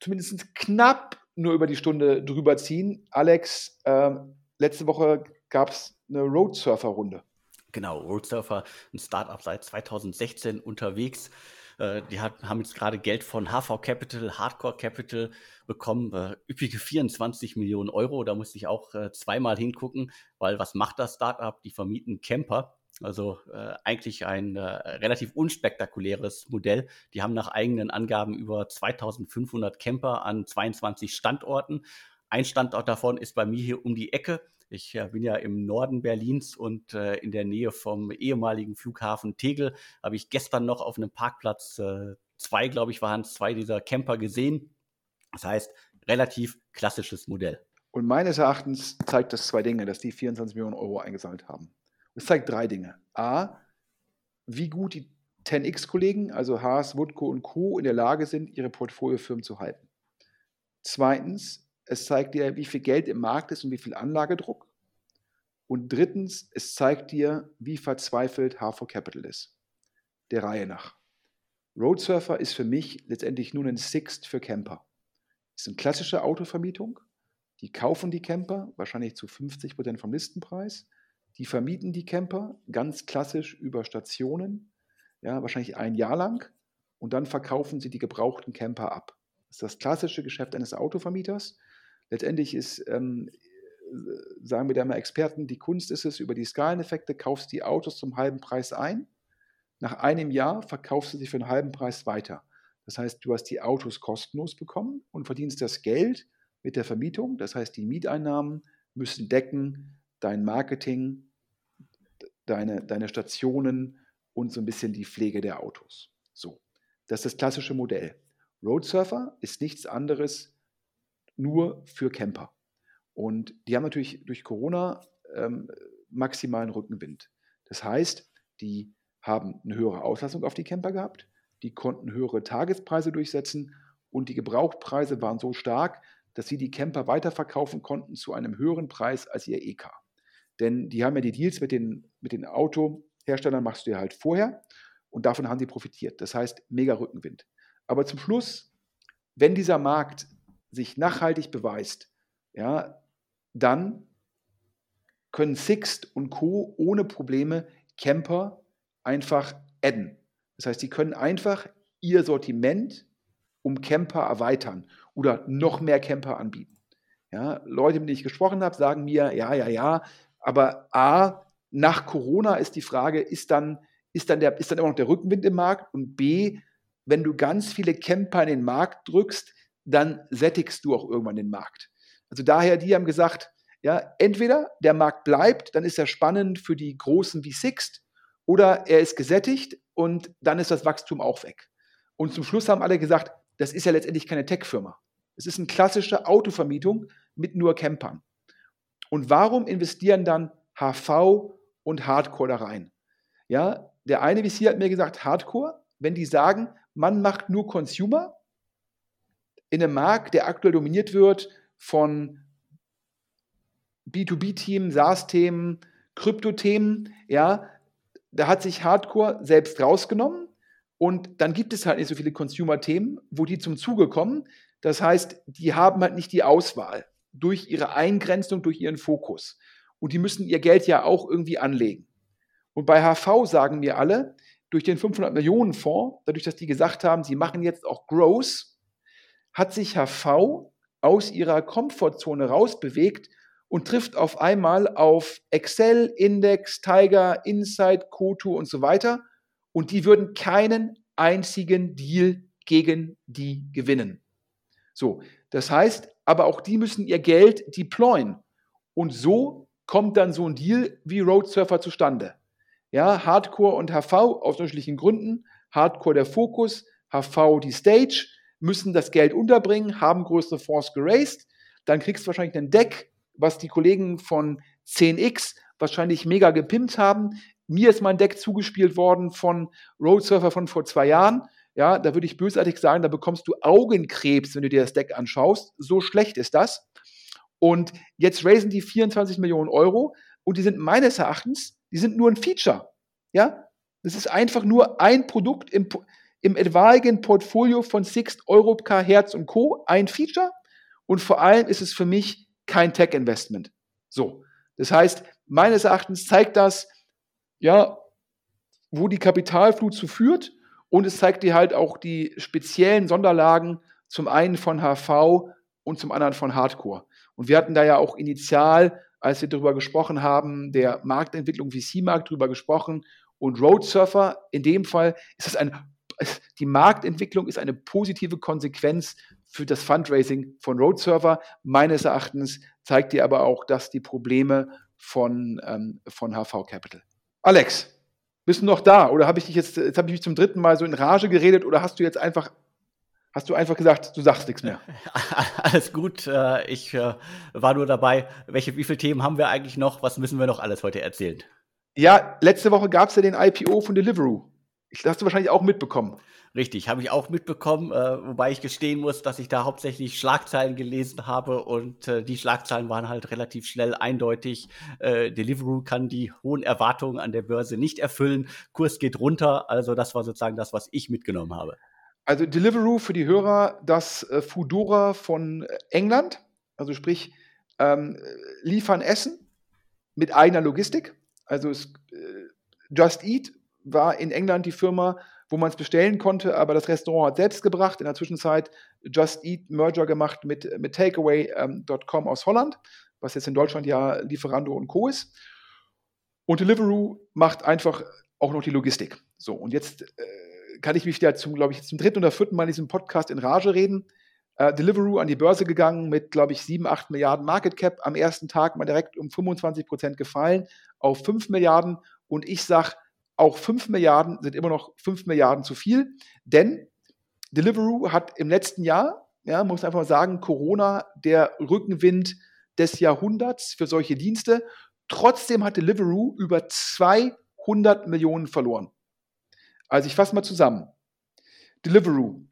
zumindest knapp nur über die Stunde drüber ziehen, Alex, äh, letzte Woche gab es eine Roadsurfer-Runde. Genau, Roadsurfer, ein Startup seit 2016 unterwegs. Äh, die hat, haben jetzt gerade Geld von HV Capital, Hardcore Capital bekommen, äh, üppige 24 Millionen Euro. Da musste ich auch äh, zweimal hingucken, weil was macht das Startup? Die vermieten Camper. Also äh, eigentlich ein äh, relativ unspektakuläres Modell. Die haben nach eigenen Angaben über 2500 Camper an 22 Standorten. Ein Standort davon ist bei mir hier um die Ecke. Ich äh, bin ja im Norden Berlins und äh, in der Nähe vom ehemaligen Flughafen Tegel. Habe ich gestern noch auf einem Parkplatz äh, zwei, glaube ich, waren es zwei dieser Camper gesehen. Das heißt, relativ klassisches Modell. Und meines Erachtens zeigt das zwei Dinge, dass die 24 Millionen Euro eingesammelt haben. Es zeigt drei Dinge. A, wie gut die 10x-Kollegen, also Haas, Woodco und Co., in der Lage sind, ihre Portfoliofirmen zu halten. Zweitens, es zeigt dir, wie viel Geld im Markt ist und wie viel Anlagedruck. Und drittens, es zeigt dir, wie verzweifelt H4 Capital ist. Der Reihe nach. Roadsurfer ist für mich letztendlich nur ein Sixt für Camper. Es ist eine klassische Autovermietung. Die kaufen die Camper, wahrscheinlich zu 50 Prozent vom Listenpreis. Die vermieten die Camper ganz klassisch über Stationen, ja, wahrscheinlich ein Jahr lang. Und dann verkaufen sie die gebrauchten Camper ab. Das ist das klassische Geschäft eines Autovermieters. Letztendlich ist, ähm, sagen wir da mal Experten, die Kunst ist es, über die Skaleneffekte kaufst die Autos zum halben Preis ein. Nach einem Jahr verkaufst du sie für einen halben Preis weiter. Das heißt, du hast die Autos kostenlos bekommen und verdienst das Geld mit der Vermietung. Das heißt, die Mieteinnahmen müssen decken dein Marketing, deine, deine Stationen und so ein bisschen die Pflege der Autos. So, das ist das klassische Modell. Roadsurfer ist nichts anderes nur für Camper. Und die haben natürlich durch Corona ähm, maximalen Rückenwind. Das heißt, die haben eine höhere Auslastung auf die Camper gehabt, die konnten höhere Tagespreise durchsetzen und die Gebrauchtpreise waren so stark, dass sie die Camper weiterverkaufen konnten zu einem höheren Preis als ihr EK. Denn die haben ja die Deals mit den, mit den Autoherstellern, machst du ja halt vorher und davon haben sie profitiert. Das heißt, mega Rückenwind. Aber zum Schluss, wenn dieser Markt sich nachhaltig beweist, ja, dann können Sixt und Co. ohne Probleme Camper einfach adden. Das heißt, sie können einfach ihr Sortiment um Camper erweitern oder noch mehr Camper anbieten. Ja, Leute, mit denen ich gesprochen habe, sagen mir, ja, ja, ja, aber A, nach Corona ist die Frage, ist dann, ist dann, der, ist dann immer noch der Rückenwind im Markt? Und B, wenn du ganz viele Camper in den Markt drückst, dann sättigst du auch irgendwann den Markt. Also daher, die haben gesagt, ja, entweder der Markt bleibt, dann ist er spannend für die Großen wie Sixt, oder er ist gesättigt und dann ist das Wachstum auch weg. Und zum Schluss haben alle gesagt, das ist ja letztendlich keine Tech-Firma. Es ist eine klassische Autovermietung mit nur Campern. Und warum investieren dann HV und Hardcore da rein? Ja, der eine VC hat mir gesagt, Hardcore, wenn die sagen, man macht nur Consumer in einem Markt, der aktuell dominiert wird von B2B-Themen, SaaS-Themen, Krypto-Themen, ja, da hat sich Hardcore selbst rausgenommen und dann gibt es halt nicht so viele Consumer-Themen, wo die zum Zuge kommen. Das heißt, die haben halt nicht die Auswahl durch ihre Eingrenzung, durch ihren Fokus. Und die müssen ihr Geld ja auch irgendwie anlegen. Und bei HV sagen mir alle, durch den 500 Millionen Fonds, dadurch, dass die gesagt haben, sie machen jetzt auch Growth, hat sich HV aus ihrer Komfortzone rausbewegt und trifft auf einmal auf Excel, Index, Tiger, Insight, Kotu und so weiter. Und die würden keinen einzigen Deal gegen die gewinnen. So, das heißt, aber auch die müssen ihr Geld deployen. Und so kommt dann so ein Deal wie Road Surfer zustande. Ja, Hardcore und HV aus unterschiedlichen Gründen. Hardcore der Fokus, HV die Stage, müssen das Geld unterbringen, haben größere Fonds geraced. Dann kriegst du wahrscheinlich einen Deck, was die Kollegen von 10x wahrscheinlich mega gepimpt haben. Mir ist mein Deck zugespielt worden von Road Surfer von vor zwei Jahren. Ja, da würde ich bösartig sagen, da bekommst du Augenkrebs, wenn du dir das Deck anschaust. So schlecht ist das. Und jetzt raisen die 24 Millionen Euro und die sind meines Erachtens, die sind nur ein Feature. Ja, das ist einfach nur ein Produkt im, im etwaigen Portfolio von Sixt, Europcar, Herz und Co. Ein Feature. Und vor allem ist es für mich kein Tech-Investment. So. Das heißt, meines Erachtens zeigt das, ja, wo die Kapitalflut zu führt und es zeigt dir halt auch die speziellen Sonderlagen, zum einen von HV und zum anderen von Hardcore. Und wir hatten da ja auch initial, als wir darüber gesprochen haben, der Marktentwicklung VC-Markt darüber gesprochen und Road Surfer, in dem Fall ist das ein, die Marktentwicklung ist eine positive Konsequenz für das Fundraising von Road Server. Meines Erachtens zeigt dir aber auch, dass die Probleme von, ähm, von HV Capital. Alex, bist du noch da oder habe ich dich jetzt, jetzt habe ich mich zum dritten Mal so in Rage geredet oder hast du jetzt einfach Hast du einfach gesagt, du sagst nichts mehr? [LAUGHS] Alles gut. Äh, ich äh, war nur dabei. Welche, wie viele Themen haben wir eigentlich noch? Was müssen wir noch alles heute erzählen? Ja, letzte Woche gab es ja den IPO von Deliveroo. Das hast du wahrscheinlich auch mitbekommen. Richtig, habe ich auch mitbekommen, äh, wobei ich gestehen muss, dass ich da hauptsächlich Schlagzeilen gelesen habe und äh, die Schlagzeilen waren halt relativ schnell eindeutig. Äh, Deliveroo kann die hohen Erwartungen an der Börse nicht erfüllen, Kurs geht runter, also das war sozusagen das, was ich mitgenommen habe. Also Deliveroo für die Hörer, das äh, Foodora von England, also sprich ähm, liefern Essen mit eigener Logistik. Also es, äh, Just Eat war in England die Firma, wo man es bestellen konnte, aber das Restaurant hat selbst gebracht. In der Zwischenzeit Just Eat Merger gemacht mit, mit Takeaway.com ähm, aus Holland, was jetzt in Deutschland ja Lieferando und Co. ist. Und Deliveroo macht einfach auch noch die Logistik. So, und jetzt äh, kann ich mich da zum, glaube ich, zum dritten oder vierten Mal in diesem Podcast in Rage reden. Äh, Deliveroo an die Börse gegangen mit, glaube ich, 7, 8 Milliarden Market Cap. Am ersten Tag mal direkt um 25 Prozent gefallen auf 5 Milliarden. Und ich sage, auch 5 Milliarden sind immer noch 5 Milliarden zu viel, denn Deliveroo hat im letzten Jahr, ja, muss einfach mal sagen, Corona der Rückenwind des Jahrhunderts für solche Dienste. Trotzdem hat Deliveroo über 200 Millionen verloren. Also ich fasse mal zusammen. Deliveroo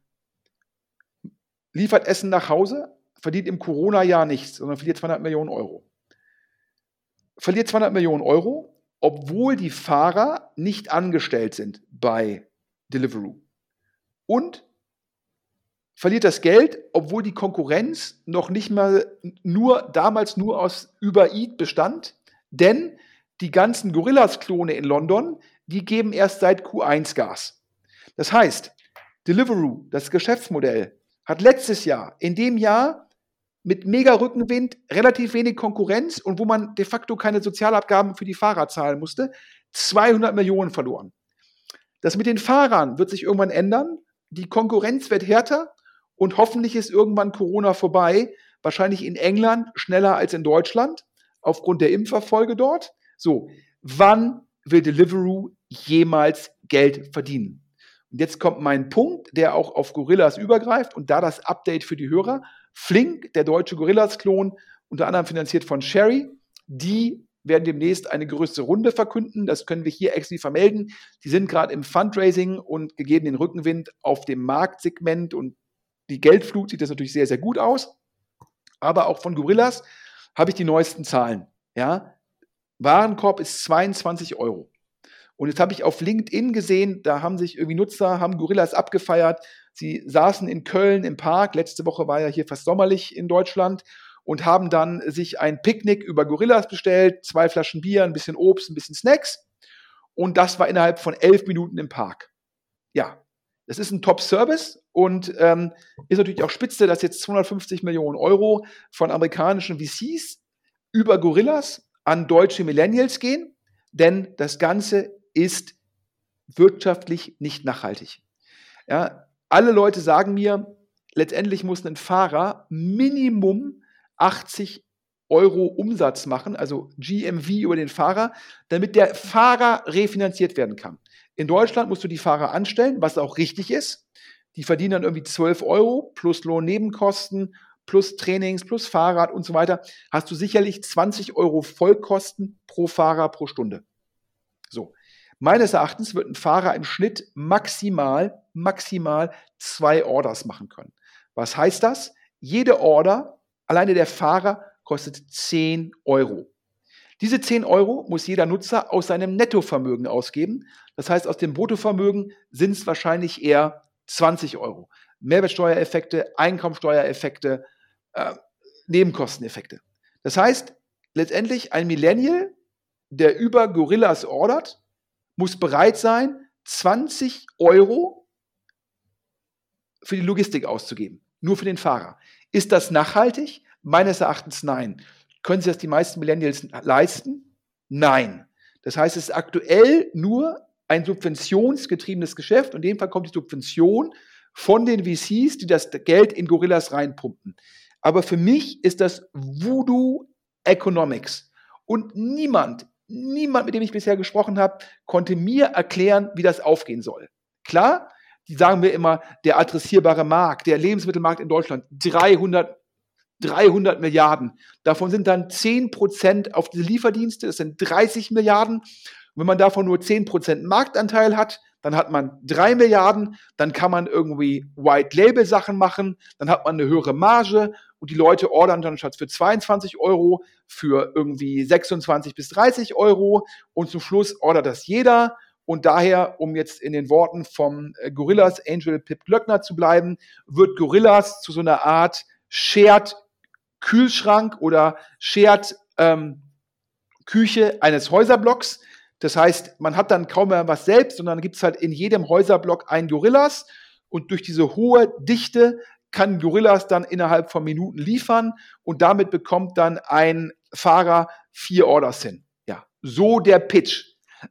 liefert Essen nach Hause, verdient im Corona-Jahr nichts, sondern verliert 200 Millionen Euro. Verliert 200 Millionen Euro, obwohl die Fahrer nicht angestellt sind bei Deliveroo. Und verliert das Geld, obwohl die Konkurrenz noch nicht mal nur damals nur aus Uber Eat bestand, denn die ganzen Gorillas-Klone in London, die geben erst seit Q1 Gas. Das heißt, Deliveroo, das Geschäftsmodell, hat letztes Jahr, in dem Jahr mit mega Rückenwind, relativ wenig Konkurrenz und wo man de facto keine Sozialabgaben für die Fahrer zahlen musste, 200 Millionen verloren. Das mit den Fahrern wird sich irgendwann ändern. Die Konkurrenz wird härter und hoffentlich ist irgendwann Corona vorbei. Wahrscheinlich in England schneller als in Deutschland aufgrund der Impferfolge dort. So, wann will Deliveroo jemals Geld verdienen? Und jetzt kommt mein Punkt, der auch auf Gorillas übergreift und da das Update für die Hörer. Flink, der deutsche Gorillas-Klon, unter anderem finanziert von Sherry, die werden demnächst eine größere Runde verkünden. Das können wir hier exklusiv vermelden. Die sind gerade im Fundraising und gegeben den Rückenwind auf dem Marktsegment und die Geldflut sieht das natürlich sehr, sehr gut aus. Aber auch von Gorillas habe ich die neuesten Zahlen. Ja, Warenkorb ist 22 Euro. Und jetzt habe ich auf LinkedIn gesehen, da haben sich irgendwie Nutzer, haben Gorillas abgefeiert. Sie saßen in Köln im Park. Letzte Woche war ja hier fast sommerlich in Deutschland und haben dann sich ein Picknick über Gorillas bestellt, zwei Flaschen Bier, ein bisschen Obst, ein bisschen Snacks. Und das war innerhalb von elf Minuten im Park. Ja, das ist ein Top-Service und ähm, ist natürlich auch spitze, dass jetzt 250 Millionen Euro von amerikanischen VCs über Gorillas an deutsche Millennials gehen, denn das Ganze ist wirtschaftlich nicht nachhaltig. Ja, alle Leute sagen mir, letztendlich muss ein Fahrer Minimum 80 Euro Umsatz machen, also GMV über den Fahrer, damit der Fahrer refinanziert werden kann. In Deutschland musst du die Fahrer anstellen, was auch richtig ist. Die verdienen dann irgendwie 12 Euro plus Lohnnebenkosten, plus Trainings, plus Fahrrad und so weiter. Hast du sicherlich 20 Euro Vollkosten pro Fahrer pro Stunde. So. Meines Erachtens wird ein Fahrer im Schnitt maximal, maximal zwei Orders machen können. Was heißt das? Jede Order, alleine der Fahrer, kostet 10 Euro. Diese 10 Euro muss jeder Nutzer aus seinem Nettovermögen ausgeben. Das heißt, aus dem Bruttovermögen sind es wahrscheinlich eher 20 Euro. Mehrwertsteuereffekte, Einkommensteuereffekte, äh, Nebenkosteneffekte. Das heißt, letztendlich ein Millennial, der über Gorillas ordert, muss bereit sein, 20 Euro für die Logistik auszugeben. Nur für den Fahrer. Ist das nachhaltig? Meines Erachtens nein. Können sich das die meisten Millennials leisten? Nein. Das heißt, es ist aktuell nur ein subventionsgetriebenes Geschäft und in dem Fall kommt die Subvention von den VCs, die das Geld in Gorillas reinpumpen. Aber für mich ist das Voodoo Economics. Und niemand niemand, mit dem ich bisher gesprochen habe, konnte mir erklären, wie das aufgehen soll. Klar, die sagen wir immer, der adressierbare Markt, der Lebensmittelmarkt in Deutschland, 300, 300 Milliarden. Davon sind dann 10 Prozent auf diese Lieferdienste, das sind 30 Milliarden. Und wenn man davon nur 10 Prozent Marktanteil hat, dann hat man 3 Milliarden, dann kann man irgendwie White-Label-Sachen machen, dann hat man eine höhere Marge und die Leute ordern dann statt für 22 Euro für irgendwie 26 bis 30 Euro und zum Schluss ordert das jeder. Und daher, um jetzt in den Worten vom äh, Gorillas Angel Pip Glöckner zu bleiben, wird Gorillas zu so einer Art Shared Kühlschrank oder Shared ähm, Küche eines Häuserblocks. Das heißt, man hat dann kaum mehr was selbst, sondern gibt es halt in jedem Häuserblock ein Gorillas. Und durch diese hohe Dichte kann Gorillas dann innerhalb von Minuten liefern und damit bekommt dann ein Fahrer vier Orders hin. Ja, so der Pitch.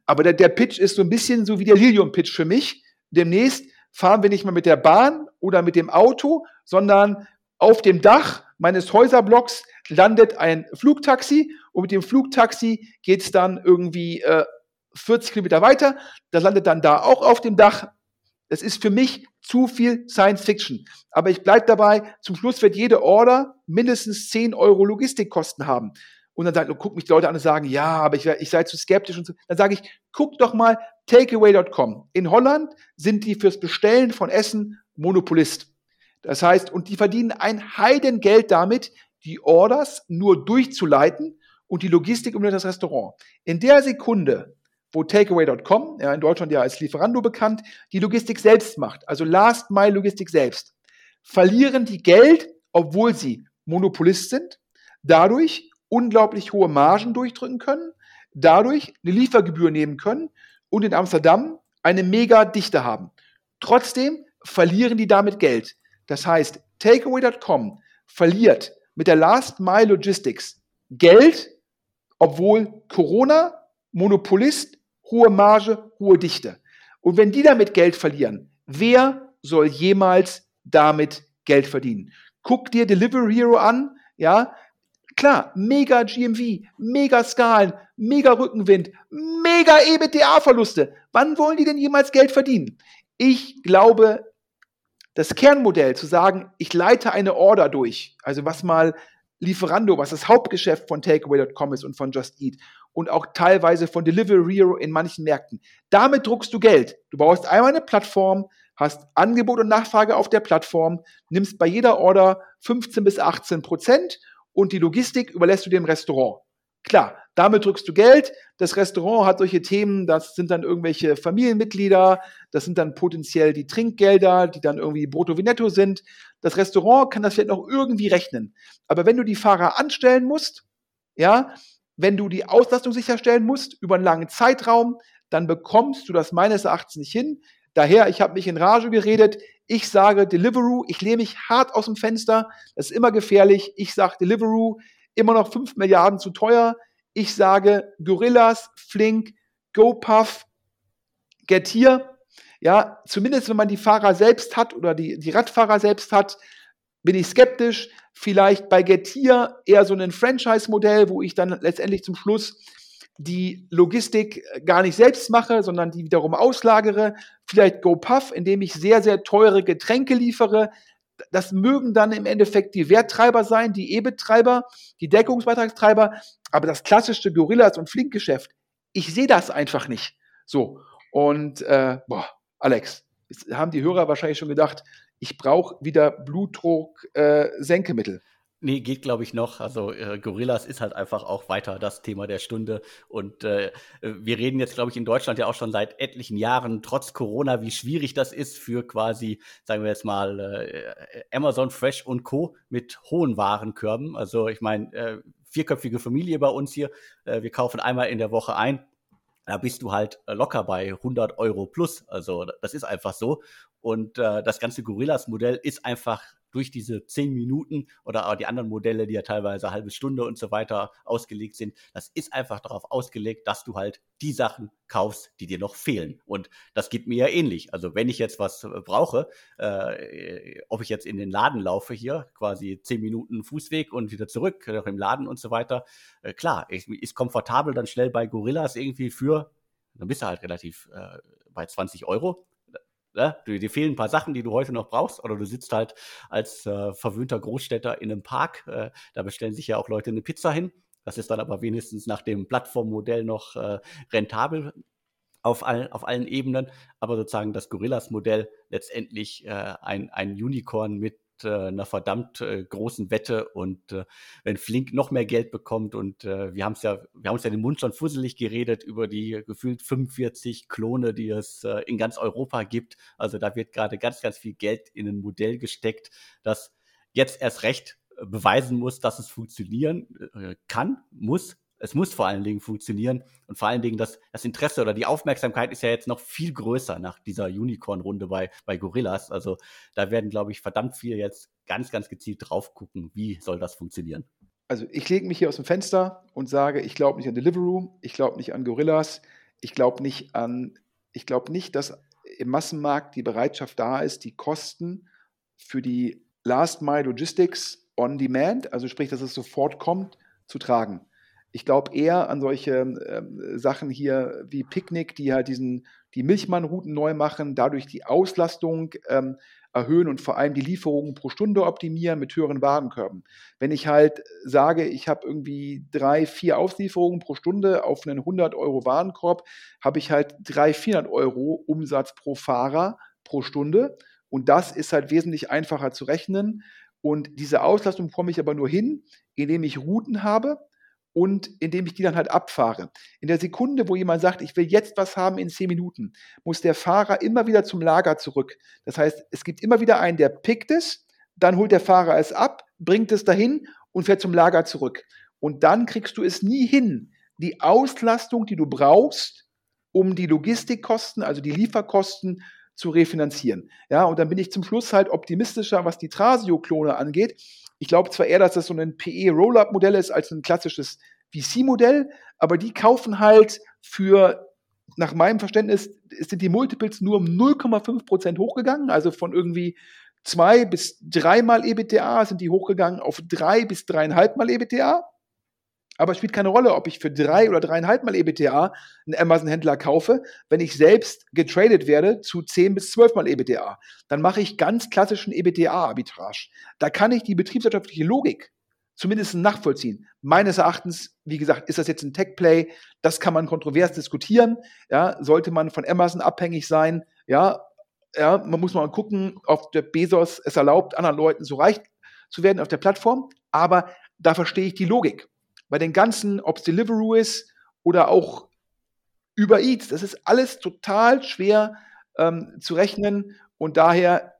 Aber der, der Pitch ist so ein bisschen so wie der Lilium-Pitch für mich. Demnächst fahren wir nicht mehr mit der Bahn oder mit dem Auto, sondern auf dem Dach meines Häuserblocks landet ein Flugtaxi und mit dem Flugtaxi geht es dann irgendwie äh, 40 Kilometer weiter. Das landet dann da auch auf dem Dach das ist für mich zu viel Science Fiction. Aber ich bleibe dabei, zum Schluss wird jede Order mindestens 10 Euro Logistikkosten haben. Und dann sagt, guck mich die Leute an und sagen, ja, aber ich, ich sei zu skeptisch und so. Dann sage ich, guck doch mal takeaway.com. In Holland sind die fürs Bestellen von Essen Monopolist. Das heißt, und die verdienen ein Heidengeld damit, die Orders nur durchzuleiten und die Logistik um das Restaurant. In der Sekunde, wo Takeaway.com, ja in Deutschland ja als Lieferando bekannt, die Logistik selbst macht, also Last Mile Logistik selbst, verlieren die Geld, obwohl sie Monopolist sind, dadurch unglaublich hohe Margen durchdrücken können, dadurch eine Liefergebühr nehmen können und in Amsterdam eine mega Dichte haben. Trotzdem verlieren die damit Geld. Das heißt, Takeaway.com verliert mit der Last Mile Logistics Geld, obwohl Corona, Monopolist, hohe Marge, hohe Dichte. Und wenn die damit Geld verlieren, wer soll jemals damit Geld verdienen? Guck dir Delivery Hero an, ja, klar, mega GMV, mega Skalen, mega Rückenwind, mega EBITDA-Verluste. Wann wollen die denn jemals Geld verdienen? Ich glaube, das Kernmodell zu sagen, ich leite eine Order durch, also was mal Lieferando, was das Hauptgeschäft von Takeaway.com ist und von Just Eat und auch teilweise von Delivery in manchen Märkten. Damit druckst du Geld. Du baust einmal eine Plattform, hast Angebot und Nachfrage auf der Plattform, nimmst bei jeder Order 15 bis 18 Prozent und die Logistik überlässt du dem Restaurant. Klar, damit drückst du Geld. Das Restaurant hat solche Themen, das sind dann irgendwelche Familienmitglieder, das sind dann potenziell die Trinkgelder, die dann irgendwie brutto wie netto sind. Das Restaurant kann das vielleicht noch irgendwie rechnen. Aber wenn du die Fahrer anstellen musst, ja, wenn du die Auslastung sicherstellen musst über einen langen Zeitraum, dann bekommst du das meines Erachtens nicht hin. Daher, ich habe mich in Rage geredet. Ich sage Deliveroo, ich lehne mich hart aus dem Fenster. Das ist immer gefährlich. Ich sage Deliveroo, immer noch 5 Milliarden zu teuer. Ich sage Gorillas, Flink, GoPuff, Getir. Ja, zumindest wenn man die Fahrer selbst hat oder die, die Radfahrer selbst hat, bin ich skeptisch. Vielleicht bei Getir eher so ein Franchise-Modell, wo ich dann letztendlich zum Schluss die Logistik gar nicht selbst mache, sondern die wiederum auslagere. Vielleicht GoPuff, indem ich sehr, sehr teure Getränke liefere. Das mögen dann im Endeffekt die Werttreiber sein, die E-Betreiber, die Deckungsbeitragstreiber, aber das klassische Gorillas- und Flinkgeschäft, ich sehe das einfach nicht. So, und äh, boah, Alex, haben die Hörer wahrscheinlich schon gedacht, ich brauche wieder Blutdruck-Senkemittel. Äh, Nee, geht glaube ich noch. Also äh, Gorillas ist halt einfach auch weiter das Thema der Stunde. Und äh, wir reden jetzt, glaube ich, in Deutschland ja auch schon seit etlichen Jahren, trotz Corona, wie schwierig das ist für quasi, sagen wir jetzt mal, äh, Amazon Fresh und Co. mit hohen Warenkörben. Also ich meine, äh, vierköpfige Familie bei uns hier. Äh, wir kaufen einmal in der Woche ein. Da bist du halt locker bei 100 Euro plus. Also das ist einfach so. Und äh, das ganze Gorillas-Modell ist einfach durch diese zehn Minuten oder auch die anderen Modelle, die ja teilweise eine halbe Stunde und so weiter ausgelegt sind, das ist einfach darauf ausgelegt, dass du halt die Sachen kaufst, die dir noch fehlen. Und das geht mir ja ähnlich. Also wenn ich jetzt was äh, brauche, äh, ob ich jetzt in den Laden laufe hier, quasi zehn Minuten Fußweg und wieder zurück, noch im Laden und so weiter, äh, klar, ich, ist komfortabel dann schnell bei Gorillas irgendwie für, dann bist du halt relativ äh, bei 20 Euro Ne? Dir fehlen ein paar Sachen, die du heute noch brauchst, oder du sitzt halt als äh, verwöhnter Großstädter in einem Park. Äh, da bestellen sich ja auch Leute eine Pizza hin. Das ist dann aber wenigstens nach dem Plattformmodell noch äh, rentabel auf, all, auf allen Ebenen. Aber sozusagen das Gorillas-Modell letztendlich äh, ein, ein Unicorn mit äh, einer verdammt äh, großen Wette und äh, wenn Flink noch mehr Geld bekommt und äh, wir haben es ja, wir haben uns ja den Mund schon fusselig geredet über die gefühlt 45 Klone, die es äh, in ganz Europa gibt. Also da wird gerade ganz, ganz viel Geld in ein Modell gesteckt, das jetzt erst recht äh, beweisen muss, dass es funktionieren äh, kann, muss, es muss vor allen Dingen funktionieren und vor allen Dingen das, das Interesse oder die Aufmerksamkeit ist ja jetzt noch viel größer nach dieser Unicorn-Runde bei, bei Gorillas. Also da werden, glaube ich, verdammt viel jetzt ganz, ganz gezielt drauf gucken, wie soll das funktionieren. Also ich lege mich hier aus dem Fenster und sage, ich glaube nicht an Deliveroo, ich glaube nicht an Gorillas, ich glaube nicht an, ich glaube nicht, dass im Massenmarkt die Bereitschaft da ist, die Kosten für die Last Mile Logistics on Demand, also sprich, dass es sofort kommt, zu tragen. Ich glaube eher an solche ähm, Sachen hier wie Picknick, die halt diesen, die Milchmannrouten neu machen, dadurch die Auslastung ähm, erhöhen und vor allem die Lieferungen pro Stunde optimieren mit höheren Warenkörben. Wenn ich halt sage, ich habe irgendwie drei, vier Auslieferungen pro Stunde auf einen 100 Euro Warenkorb, habe ich halt drei, 400 Euro Umsatz pro Fahrer pro Stunde. Und das ist halt wesentlich einfacher zu rechnen. Und diese Auslastung komme ich aber nur hin, indem ich Routen habe, und indem ich die dann halt abfahre. In der Sekunde, wo jemand sagt, ich will jetzt was haben in zehn Minuten, muss der Fahrer immer wieder zum Lager zurück. Das heißt, es gibt immer wieder einen, der pickt es, dann holt der Fahrer es ab, bringt es dahin und fährt zum Lager zurück. Und dann kriegst du es nie hin, die Auslastung, die du brauchst, um die Logistikkosten, also die Lieferkosten zu refinanzieren. Ja, und dann bin ich zum Schluss halt optimistischer, was die Trasio-Klone angeht, Ich glaube zwar eher, dass das so ein PE-Roll-Up-Modell ist als ein klassisches VC-Modell, aber die kaufen halt für, nach meinem Verständnis, sind die Multiples nur um 0,5% hochgegangen, also von irgendwie zwei bis dreimal EBITDA sind die hochgegangen auf drei bis dreieinhalb Mal EBITDA. Aber es spielt keine Rolle, ob ich für drei oder dreieinhalb Mal EBTA einen Amazon-Händler kaufe, wenn ich selbst getradet werde zu zehn bis zwölf Mal EBTA. Dann mache ich ganz klassischen EBTA-Arbitrage. Da kann ich die betriebswirtschaftliche Logik zumindest nachvollziehen. Meines Erachtens, wie gesagt, ist das jetzt ein Tech-Play. Das kann man kontrovers diskutieren. Ja, sollte man von Amazon abhängig sein? Ja, ja, man muss mal gucken, ob der Bezos es erlaubt, anderen Leuten so reich zu werden auf der Plattform. Aber da verstehe ich die Logik bei den ganzen, ob es Deliveroo ist oder auch über Eats, das ist alles total schwer ähm, zu rechnen und daher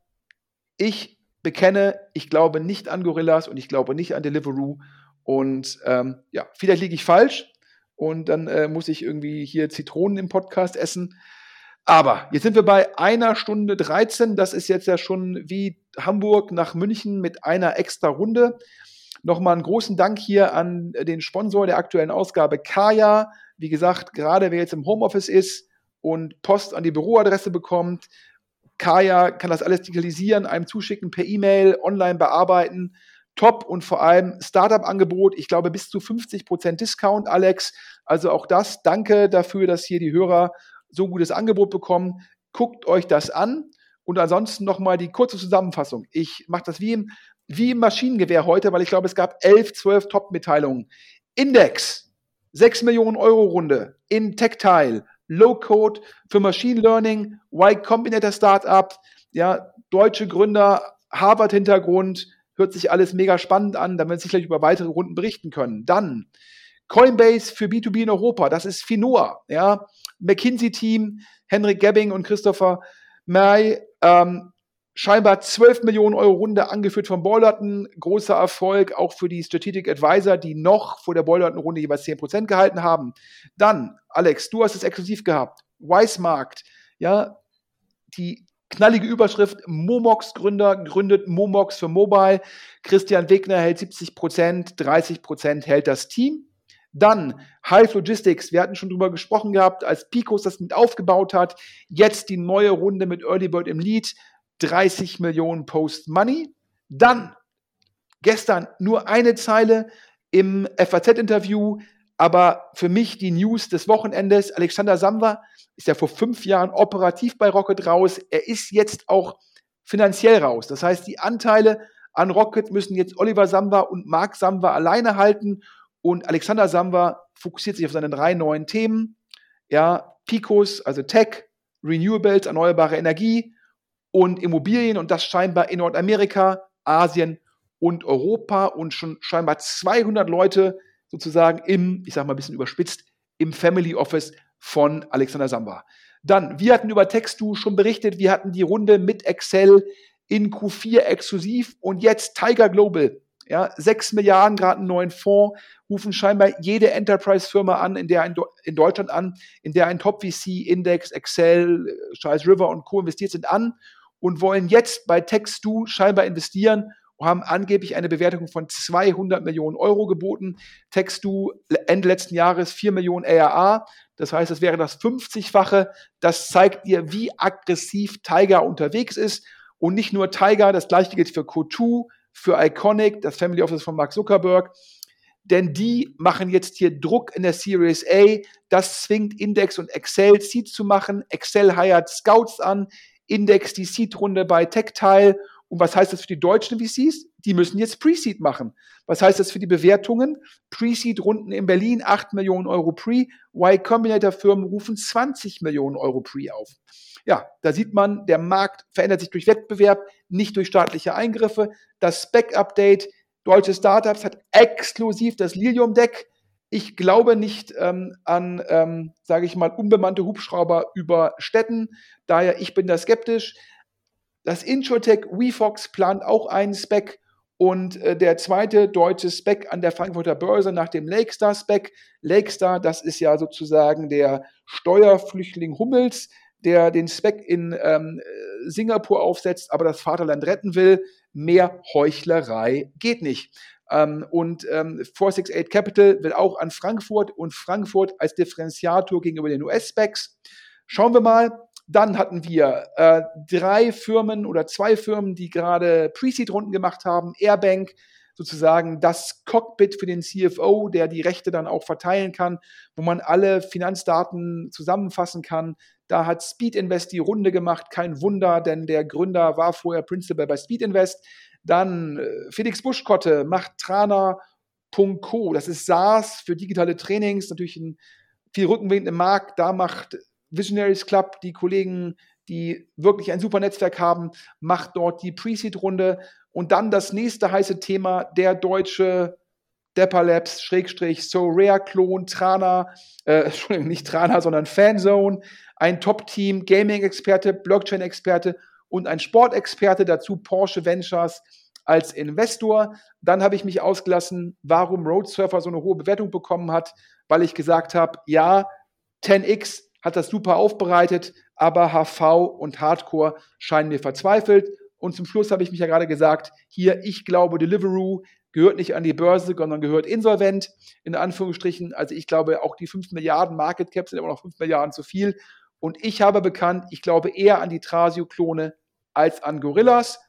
ich bekenne, ich glaube nicht an Gorillas und ich glaube nicht an Deliveroo und ähm, ja, vielleicht liege ich falsch und dann äh, muss ich irgendwie hier Zitronen im Podcast essen. Aber jetzt sind wir bei einer Stunde 13. Das ist jetzt ja schon wie Hamburg nach München mit einer extra Runde. Nochmal einen großen Dank hier an den Sponsor der aktuellen Ausgabe, Kaya. Wie gesagt, gerade wer jetzt im Homeoffice ist und Post an die Büroadresse bekommt, Kaya kann das alles digitalisieren, einem zuschicken per E-Mail, online bearbeiten. Top und vor allem Startup-Angebot. Ich glaube bis zu 50% Discount, Alex. Also auch das. Danke dafür, dass hier die Hörer so gutes Angebot bekommen. Guckt euch das an. Und ansonsten nochmal die kurze Zusammenfassung. Ich mache das wie im wie im Maschinengewehr heute, weil ich glaube, es gab elf, zwölf Top-Mitteilungen. Index, 6 Millionen Euro Runde in Tactile, Low Code für Machine Learning, Y Combinator Startup, ja, deutsche Gründer, Harvard-Hintergrund, hört sich alles mega spannend an, damit wir sicherlich über weitere Runden berichten können. Dann Coinbase für B2B in Europa, das ist Finoa, ja, McKinsey-Team, Henrik Gebbing und Christopher May, ähm, scheinbar 12 Millionen Euro Runde angeführt von Bollerton. Großer Erfolg auch für die Strategic Advisor, die noch vor der Bollerton Runde jeweils 10% gehalten haben. Dann, Alex, du hast es exklusiv gehabt. Wisemarkt, ja, die knallige Überschrift, Momox Gründer gründet Momox für Mobile. Christian Wegner hält 70% 30% hält das Team. Dann Hive Logistics, wir hatten schon drüber gesprochen gehabt, als Picos das mit aufgebaut hat. Jetzt die neue Runde mit Early Bird im Lead. 30 Millionen Post-Money. Dann gestern nur eine Zeile im FAZ-Interview, aber für mich die News des Wochenendes. Alexander Samwer ist ja vor fünf Jahren operativ bei Rocket raus. Er ist jetzt auch finanziell raus. Das heißt, die Anteile an Rocket müssen jetzt Oliver Samwer und Mark Samwer alleine halten. Und Alexander Samwer fokussiert sich auf seine drei neuen Themen. Ja, Picos, also Tech, Renewables, erneuerbare Energie und Immobilien und das scheinbar in Nordamerika, Asien und Europa und schon scheinbar 200 Leute sozusagen im, ich sage mal ein bisschen überspitzt, im Family Office von Alexander Samba. Dann, wir hatten über Textu schon berichtet, wir hatten die Runde mit Excel in Q4 exklusiv und jetzt Tiger Global. Ja, 6 Milliarden, gerade einen neuen Fonds, rufen scheinbar jede Enterprise-Firma an, in der ein, in Deutschland an, in der ein Top-VC, Index, Excel, Charles River und Co. investiert sind an und wollen jetzt bei Textu scheinbar investieren und haben angeblich eine Bewertung von 200 Millionen Euro geboten. Textu Ende letzten Jahres 4 Millionen ARA. Das heißt, es wäre das 50-fache. Das zeigt dir, wie aggressiv Tiger unterwegs ist. Und nicht nur Tiger, das gleiche gilt für Co2, für Iconic, das Family Office von Mark Zuckerberg. Denn die machen jetzt hier Druck in der Series A. Das zwingt Index und Excel Seeds zu machen. Excel hired Scouts an. Index die Seed-Runde bei Tactile. Und was heißt das für die deutschen VCs? Die müssen jetzt Pre-Seed machen. Was heißt das für die Bewertungen? Pre-Seed-Runden in Berlin, 8 Millionen Euro Pre. Y Combinator-Firmen rufen 20 Millionen Euro Pre auf. Ja, da sieht man, der Markt verändert sich durch Wettbewerb, nicht durch staatliche Eingriffe. Das Spec-Update, deutsche Startups hat exklusiv das Lilium-Deck ich glaube nicht ähm, an, ähm, sage ich mal, unbemannte Hubschrauber über Städten. Daher, ich bin da skeptisch. Das Introtech WeFox plant auch einen Spec und äh, der zweite deutsche Spec an der Frankfurter Börse nach dem Lakestar Spec. Lakestar, das ist ja sozusagen der Steuerflüchtling Hummels, der den Speck in ähm, Singapur aufsetzt, aber das Vaterland retten will. Mehr Heuchlerei geht nicht. Ähm, und ähm, 468 Capital will auch an Frankfurt und Frankfurt als Differenziator gegenüber den US-Specs. Schauen wir mal. Dann hatten wir äh, drei Firmen oder zwei Firmen, die gerade Pre-Seed-Runden gemacht haben. Airbank, sozusagen das Cockpit für den CFO, der die Rechte dann auch verteilen kann, wo man alle Finanzdaten zusammenfassen kann. Da hat Speed Invest die Runde gemacht, kein Wunder, denn der Gründer war vorher Principal bei Speed Invest. Dann äh, Felix Buschkotte macht Trana.co, das ist SaaS für digitale Trainings, natürlich ein viel Rückenwind im Markt. Da macht Visionaries Club, die Kollegen, die wirklich ein super Netzwerk haben, macht dort die Pre-Seed-Runde. Und dann das nächste heiße Thema, der deutsche Depper Labs, Schrägstrich, So Rare Klon, Trana, äh, [LAUGHS] Entschuldigung, nicht Trana, sondern Fanzone, ein Top-Team, Gaming-Experte, Blockchain-Experte und ein Sportexperte, dazu Porsche Ventures als Investor. Dann habe ich mich ausgelassen, warum Roadsurfer so eine hohe Bewertung bekommen hat, weil ich gesagt habe, ja, 10x hat das super aufbereitet, aber HV und Hardcore scheinen mir verzweifelt. Und zum Schluss habe ich mich ja gerade gesagt, hier, ich glaube, Deliveroo gehört nicht an die Börse, sondern gehört insolvent, in Anführungsstrichen. Also ich glaube, auch die 5 Milliarden Market Cap sind immer noch 5 Milliarden zu viel. Und ich habe bekannt, ich glaube eher an die Trasio-Klone als an Gorillas.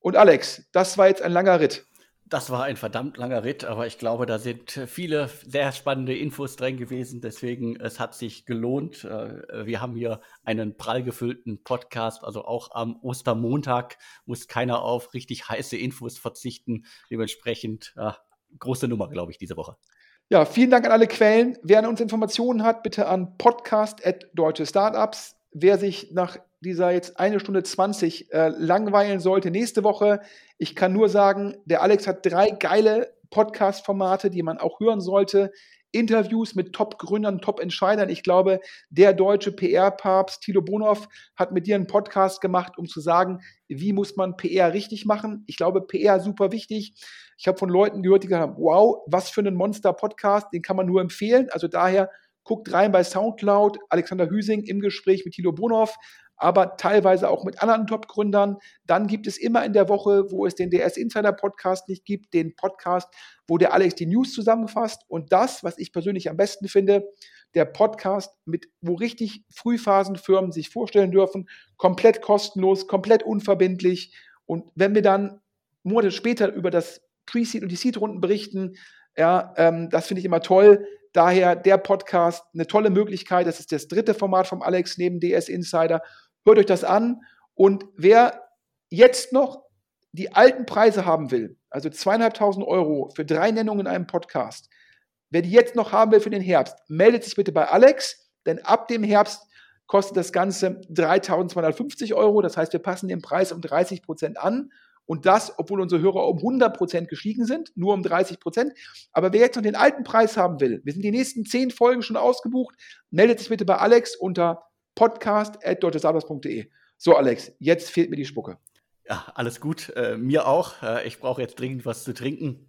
Und Alex, das war jetzt ein langer Ritt. Das war ein verdammt langer Ritt, aber ich glaube, da sind viele sehr spannende Infos drin gewesen. Deswegen, es hat sich gelohnt. Äh, wir haben hier einen prall gefüllten Podcast. Also auch am Ostermontag muss keiner auf richtig heiße Infos verzichten. Dementsprechend, ja, große Nummer, glaube ich, diese Woche. Ja, vielen Dank an alle Quellen. Wer an uns Informationen hat, bitte an podcast.deutsche Startups. Wer sich nach dieser jetzt eine Stunde 20 äh, langweilen sollte, nächste Woche, ich kann nur sagen, der Alex hat drei geile Podcast-Formate, die man auch hören sollte. Interviews mit Top-Gründern, Top-Entscheidern. Ich glaube, der deutsche PR-Papst Tilo Bonhoff hat mit dir einen Podcast gemacht, um zu sagen, wie muss man PR richtig machen. Ich glaube, PR super wichtig. Ich habe von Leuten gehört, die gesagt haben, wow, was für ein Monster-Podcast, den kann man nur empfehlen. Also daher guckt rein bei Soundcloud, Alexander Hüsing im Gespräch mit Tilo Bonhoff, aber teilweise auch mit anderen Top-Gründern. Dann gibt es immer in der Woche, wo es den DS Insider Podcast nicht gibt, den Podcast, wo der Alex die News zusammenfasst. Und das, was ich persönlich am besten finde, der Podcast, mit, wo richtig Frühphasenfirmen sich vorstellen dürfen, komplett kostenlos, komplett unverbindlich. Und wenn wir dann Monate später über das Pre-Seed und die Seed-Runden berichten, ja, ähm, das finde ich immer toll. Daher der Podcast, eine tolle Möglichkeit. Das ist das dritte Format vom Alex neben DS Insider. Hört euch das an. Und wer jetzt noch die alten Preise haben will, also zweieinhalbtausend Euro für drei Nennungen in einem Podcast, wer die jetzt noch haben will für den Herbst, meldet sich bitte bei Alex, denn ab dem Herbst kostet das Ganze 3.250 Euro. Das heißt, wir passen den Preis um 30 Prozent an. Und das, obwohl unsere Hörer um 100 Prozent gestiegen sind, nur um 30 Prozent. Aber wer jetzt noch den alten Preis haben will, wir sind die nächsten zehn Folgen schon ausgebucht, meldet sich bitte bei Alex unter podcast.deutschesarbeits.de. So, Alex, jetzt fehlt mir die Spucke. Ja, alles gut. Äh, mir auch. Äh, ich brauche jetzt dringend was zu trinken.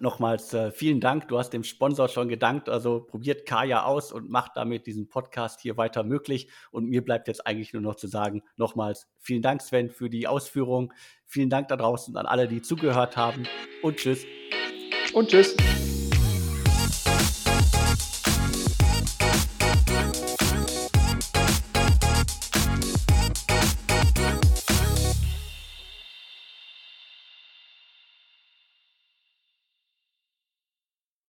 Nochmals äh, vielen Dank. Du hast dem Sponsor schon gedankt. Also probiert Kaya aus und macht damit diesen Podcast hier weiter möglich. Und mir bleibt jetzt eigentlich nur noch zu sagen, nochmals vielen Dank, Sven, für die Ausführung. Vielen Dank da draußen an alle, die zugehört haben. Und tschüss. Und tschüss.